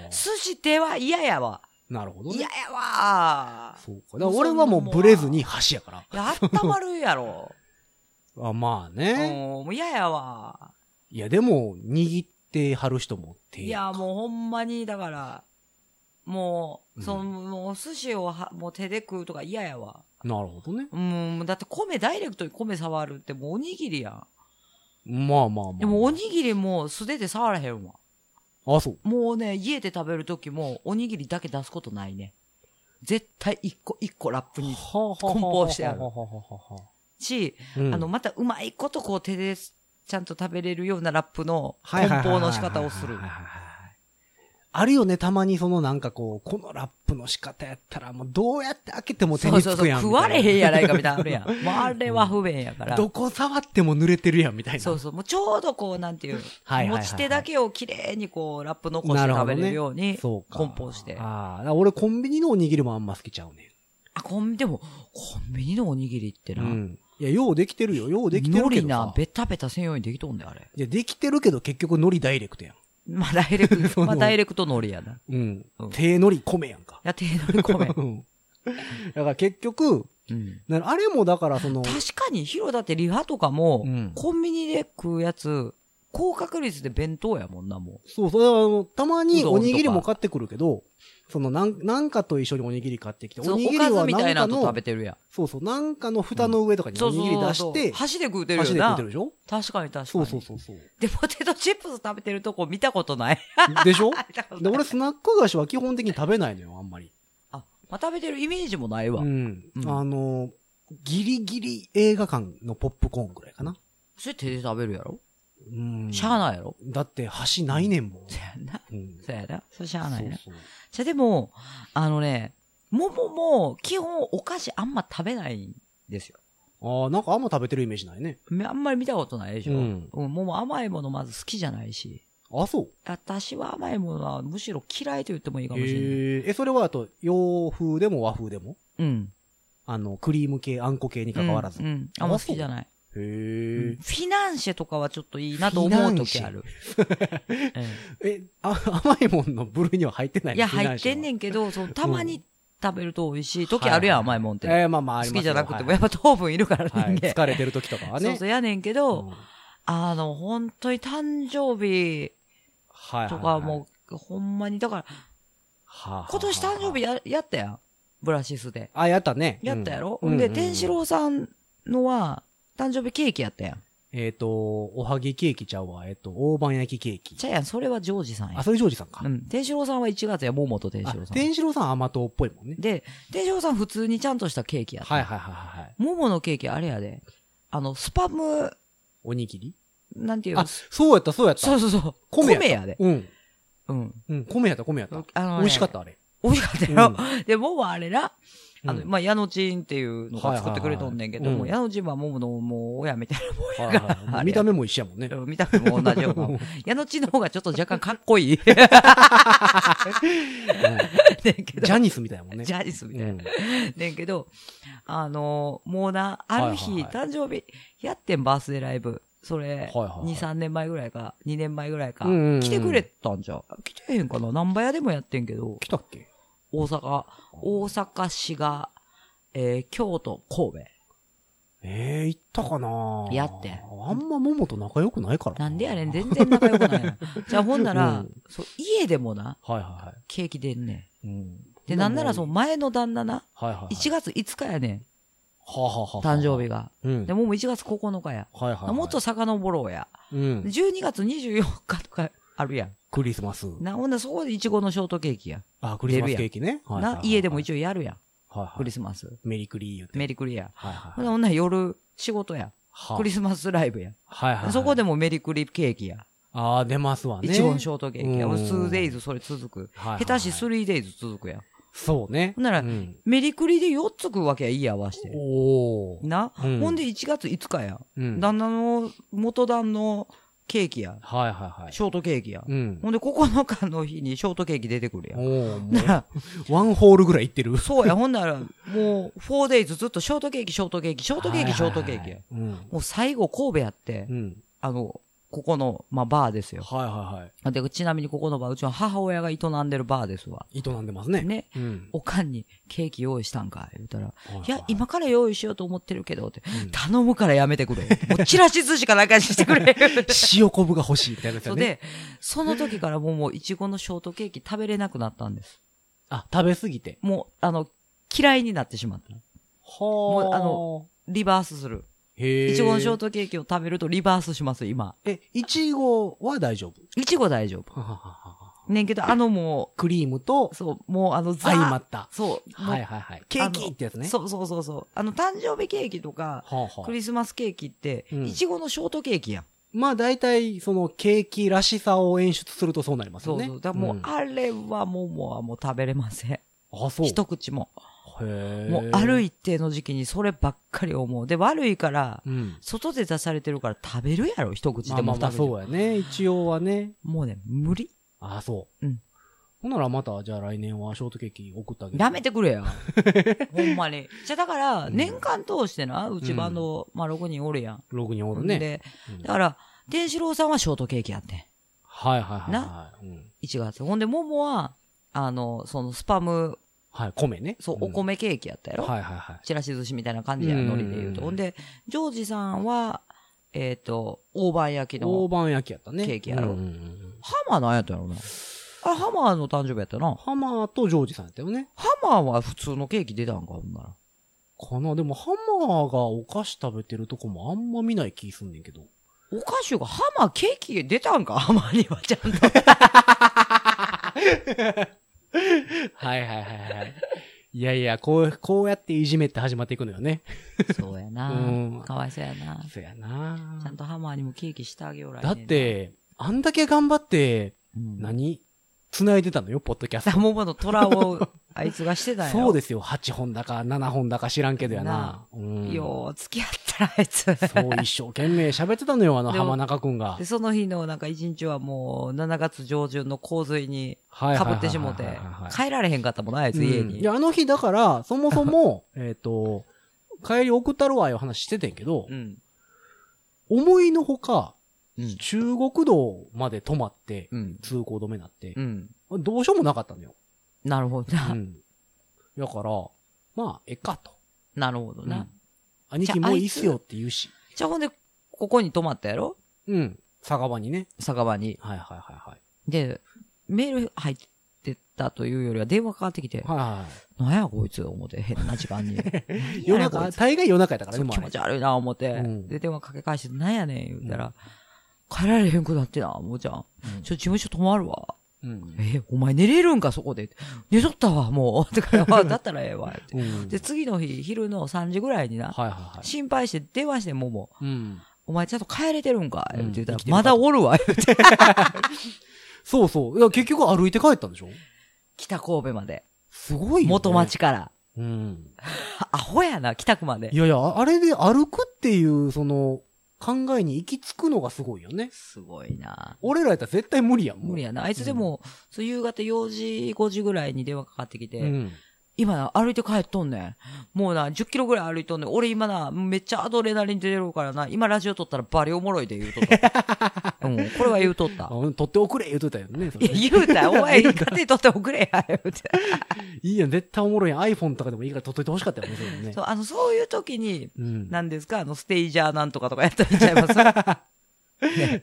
あ。寿司手は嫌やわ。なるほどね。嫌やわ。そうか。だから俺はもうブレずに箸やから。いや、あったまるやろ。あまあうん、ね。もう嫌やわ。いや、でも、握ってはる人も手いや、もうほんまに、だから、もう、うんその、もう寿司をはもう手で食うとか嫌やわ。なるほどね。うん、だって米、ダイレクトに米触るってもうおにぎりやん。まあまあまあ。でもおにぎりも素手で触らへんわ。あ、そう。もうね、家で食べるときもおにぎりだけ出すことないね。絶対一個一個ラップに梱包してあるし、うんあの、またうまいことこう手でちゃんと食べれるようなラップの梱包の仕方をするあるよね、たまにそのなんかこう、このラップの仕方やったらもうどうやって開けても手そうそうそう、につくやん。食われへんん。やないかみたいなのあるやん。もうあれは不便やから。どこ触っても濡れてるやん、みたいな。そうそう、もうちょうどこう、なんていう、はいはいはいはい持ち手だけをきれいにこう、ラップ残して食べれるように、そうか。梱包して。あ、あ俺コンビニのおにぎりもあんま好きちゃうねコン、でも、コンビニのおにぎりってん。な、うん。いや、ようできてるよ。ようできてる海苔けどさな、。ベタベタせんようにできとんだよ、あれ。いや、できてるけど結局海苔ダイレクトやん。まあ、ダイレクト、まあ、ダイレクト海苔やな。いうんうん。手海苔米やんか。や、手のり米。うんだから結局、うん。なあれもだからその、確かに、ヒロだってリハとかも、うんコンビニで食うやつ、高確率で弁当やもんな、もそうそう、だからあのたまにおにぎりも買ってくるけど、そのなん、なんかと一緒におにぎり買ってきて、おにぎりはなんかみたいなのと食のべ、てるやん。そうそう、なんかの蓋の上とかにおにぎり出して、箸で食うてるよ箸で食な。ってるでしょ？確かに確かに。そうそうそうそう。で、ポテトチップス食べてるとこ見たことない。でしょ？で、俺スナック菓子は基本的に食べないのよ、あんまり。あ、まあ、食べてるイメージもないわ。うん。うんあの、ギリギリ映画館のポップコーンぐらいかな。それ手で食べるやろ？うん。しゃあないやろ？だって箸ないねんもん。そやな。うん。そやな。それしゃあないな。そうそうじゃ、でも、あのね、桃も、基本お菓子あんま食べないんですよ。ああ、なんかあんま食べてるイメージないね。めあんまり見たことないでしょ。ううんん。桃甘いものまず好きじゃないし。あ、そう。私は甘いものはむしろ嫌いと言ってもいいかもしれない。えー、え、それはあと、洋風でも和風でも？うん。あの、クリーム系、あんこ系に関わらず。うん。うんあんま好きじゃない。へうんえ。フィナンシェとかはちょっといいなと思う時ある。え甘いもんの部類には入ってないえいや、入ってんねん。んけど、そう、たまに食べると美味しい時あるやん、甘いもんって。えー、まあまあ好きじゃなくても、はいやっぱ糖分いるから人はい間。疲れてる時とかはね。そうそう、やねんけうんど、あの、本当に誕生日はいはいはい。とかもう、ほんまに、だから、はあはあはあ、今年誕生日や、やったやん。ブラシスで。あ、やったね。やったやろ、うんで、うん天四郎さんのは、誕生日ケーキやったやん。えっ、と、おはぎケーキちゃうわ。えっ、と、大判焼きケーキ。ちゃうやん、それはジョージさんやあ、。それジョージさんか。うん。天四郎さんは1月や、桃と天あ四郎さん。天四郎さん甘党っぽいもんね。で、天四郎さん普通にちゃんとしたケーキやった。はいはいはいはいはい。桃のケーキあれやで。あの、スパム、おにぎり？なんていうの？あ、そうやったそうやった。そうそうそう。米や米やで。うん。うん。うん、米やった米やった。あのね美味しかったあれ。美味しかったよ。で、桃はあれな、あの、うんまあ、矢野ちんっていうのが作ってくれとんねんけども、矢野ちんは桃のもう親みたいなはいはいはい見た目も一緒やもんね。もん。見た目も同じような。矢野ちんの方がちょっと若干かっこいい。ねんけどジャニスみたいやもんね。ジャニスみたいな。うんねんけど、あのもうな、ある日、誕生日、やってん、バースデーライブ。それ、はいはいはい2、3年前ぐらいか、2年前ぐらいか、来てくれたんじゃ。来てへんかな何倍屋でもやってんけど、来たっけ？大阪、大阪市が、えー京都、神戸。ええ行ったかな？やってあんま桃と仲良くないから。なんでやねん、全然仲良くないな。じゃあほんなら、うんそう、家でもな、はいはいはい。ケーキ出んねうん。ん。で、なんならそのは前の旦那な、いはいはい。1月5日やねん。はあははあ誕生日。が。うん。で、もう1月9日や。はいはいはい。もっと遡ろうや。うん。12月24日とかあるやん。クリスマス。な、ほんならそこでイチゴのショートケーキや。あ、クリスマスケーキね。はいはいはいな、家でも一応やるやん。はいはい。クリスマス。メリクリ言うて。メリクリや。はいはいほんならほんなら夜仕事や。はあクリスマスライブや。はいはいはい。そこでもメリクリケーキや。ああ、出ますわね。イチゴのショートケーキや。うん 2days それ続く。はいはいはい下手し 3days 続くやん。そうね。ほんならうんメリクリで4つ食うわけや、いい合わして。おー。な、うんほんで1月5日や。うん。旦那の元旦のケーキや。はいはいはい。ショートケーキや。うん。ほんで9日の日にショートケーキ出てくるやん。お なら、う、ワンホールぐらいいってる。そうや、ほんなら、もう、4days ずっとショートケーキ、ショートケーキ、ショートケーキ、ショートケーキや。うん。もう最後神戸やってう、ん。あの、ここの、まあ、バーですよ。はいはいはい。で、ちなみにここのバー、うちの母親が営んでるバーですわ。営んでますね。ね。うん。おかんにケーキ用意したんか言うたら、はいはいいや、今から用意しようと思ってるけど、ってうん、頼むからやめてくれ。もうチラシ寿司かなんかにしてくれ。塩昆布が欲しいみたいなやつよね。そうで、その時からもう、もう、いちごのショートケーキ食べれなくなったんです。あ、食べ過ぎて。もう、あの、嫌いになってしまった。はうあの、リバースする。いちごのショートケーキを食べるとリバースします、今。え、いちごは大丈夫？いちご大丈夫。ねんけど、あのもクリームとう、そう、もうあの、ザ相まった。そう。はいはいはい。ケーキってやつね。そうそうそうそう。あの、誕生日ケーキとか、はあはあクリスマスケーキって、うんいちごのショートケーキやん。まあ大体、そのケーキらしさを演出するとそうなりますよね。そうそう。だもう、んあれはもう、もう、もう食べれません。あ、そう。一口も。もう、ある一定の時期にそればっかり思う。で、悪いから、うん。外で出されてるから食べるやろ、一口でもまあ。そうやね。一応はね。もうね、無理。あ、そう。うん。ほんならまた、じゃあ来年はショートケーキ送ってあげる。やめてくれよ。ほんまに。じゃ、だから、うん年間通してな、うちバンド、まあ、6人おるやん。6人おるね。で、うんだから、天志郎さんはショートケーキやってん。はいはいはい。なはいうん1月。ほんで、ももは、あの、そのスパム、はい、米ね。そう、んお米ケーキやったやろ、はいはいはい。ちらし寿司みたいな感じや、うん海苔で言うと。ほんで、ジョージさんは、えっ、と、大判焼きの、大判焼きやったね。ケーキやろ？ハマーなんやったやろな。あれ、ハマーの誕生日やったな。ハマーとジョージさんやったよね。ハマーは普通のケーキ出たんか、ほんなら。かな？でもハマーがお菓子食べてるとこもあんま見ない気すんねんけど。お菓子が、ハマーケーキ出たんか、ハマーにはちゃんと。はいはいはいはい。いやいや、こう、こうやっていじめって始まっていくのよね。そうやなうん。かわいそうやな。そやなちゃんとハマーにもケーキしてあげようらだっ、て、あんだけ頑張って、うん、何？繋いでたのよ、ポッドキャスさト。ももの虎を、あいつがしてたんやろ。そうですよ。8本だか7本だか知らんけどやな。うん。よう、付き合ったら、あいつ。そう、一生懸命喋ってたのよ、あの浜中くんがで、。その日のなんか一日はもう、7月上旬の洪水にはいかぶってしもて帰られへんかったもんな、あいつ家に。うんいや、あの日だから、そもそも、えっと、帰り送ったるわいう話しててんけど、うん。思いのほか、うん。中国道まで止まって、うん。通行止めになってう、ん。どうしようもなかったのよ。なるほどうな。ん。だから、まあ、ええかと。なるほどなうん。兄貴もういいっすよって言うし。じゃあほんで、ここに泊まったやろ？うん。酒場にね。酒場に。はいはいはいはい。で、メール入ってたというよりは電話かかってきて、はいはなんやこいつ思って、変な時間に。い。夜中、大概夜中やったからね、気持ち悪いな思って、うんで、電話かけ返して、なんやねん言うたら、帰られへんくなってな、もうちゃん。ちょ、事務所泊まるわ。うん。え、お前寝れるんか、そこで。寝とったわ、もう。とか、あ だったらええわ。ってうん。で、次の日、昼の3時ぐらいにな、はいはいはい。心配して電話して、もも、うん。お前ちゃんと帰れてるんかうんって言ったら、まだおるわ、言って。そうそう。いや、結局歩いて帰ったんでしょ？北神戸まで。すごいよ、ね。元町から。うん。アホやな、北区までい。やいや、あれで歩くっていう、その、考えに行き着くのがすごいよね。すごいな。俺らやったら絶対無理やん。無理やな。あいつでも、そう夕方4時、5時ぐらいに電話かかってきて、うん。今な、歩いて帰っとんねん。もうな、10キロぐらい歩いとんねん。俺今な、めっちゃアドレナリン出てるからな、今ラジオ撮ったらバリおもろいで言うとった。うん、これは言うとったあ。うん取っておくれ言うとったよね。いや、言うたよ。お前、勝手に撮っておくれや、言うて。いいやん、絶対おもろいやん。iPhone とかでもいいから撮っといてほしかったよね、それねそう、あの、そういう時に、うん。何ですか？あの、ステージャーなんとかとかやったらいいんちゃいます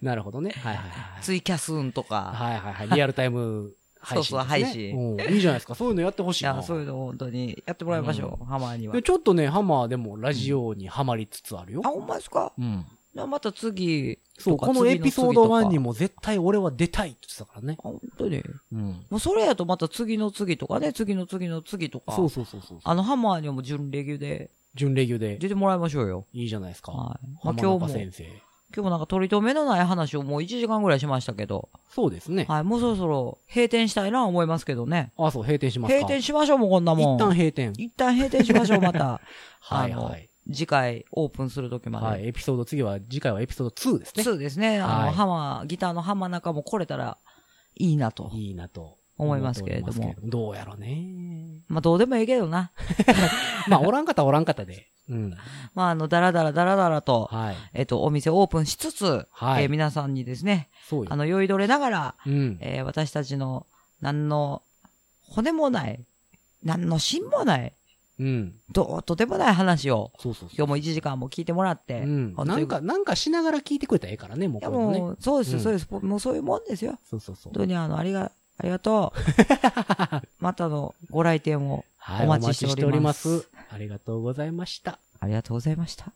なるほどね。はいはいはい。ツイキャスンとか。はいはいはい。リアルタイム配信ね。そうそう配信うんいいじゃないですか。そういうのやってほしいな。いや、そういうの本当にやってもらいましょう、ハマーにはで。ちょっとね、ハマーでもラジオにはまりつつあるよあ、。ほんまですか？うん。じゃあまた次そう、このエピソード1にも。も絶対俺は出たいって言ってたからねあ。本当に？うん。もうそれやとまた次の次とかね、次の次の次とか。そうそうそうそう。あのハマーにも準レギュで準レギュで出てもらいましょうよ。いいじゃないですか。はい。まあ浜今日も、中先生。今日もなんか取り留めのない話をもう1時間ぐらいしましたけど、そうですね。はい、もうそろそろ閉店したいな思いますけどね。あ、そう、閉店しますか。閉店しましょうもうこんなもん。一旦閉店。一旦閉店しましょう、また。はいはい。次回オープンするときまで。はい。エピソード、次は、次回はエピソード2ですね。そうですね。あの、はいハマー、ギターの浜中も来れたらいいなと。いいなと。思いますけれどもどもどうやろうね。まあどうでもいいけどな。まあ、おらん方はおらん方で。うん。まああの、だらだらだらだらと、はい。えっと、お店オープンしつつ、はいえー皆さんにですね、あ。の、酔いどれながら、うん。えー私たちの、何の骨もない、何の芯もない、うん。どうとでもない話を、そうそう。今日も1時間も聞いてもらって、うん。なんか、なんかしながら聞いてくれたらええからね、もういやこれもね。もう、そうですそうです。もうそういうもんですよ。そうそうそう本。当にあの、ありが、ありがとう。またのご来店をはい、お待ちしておりますお待ちしております。ありがとうございました。ありがとうございました。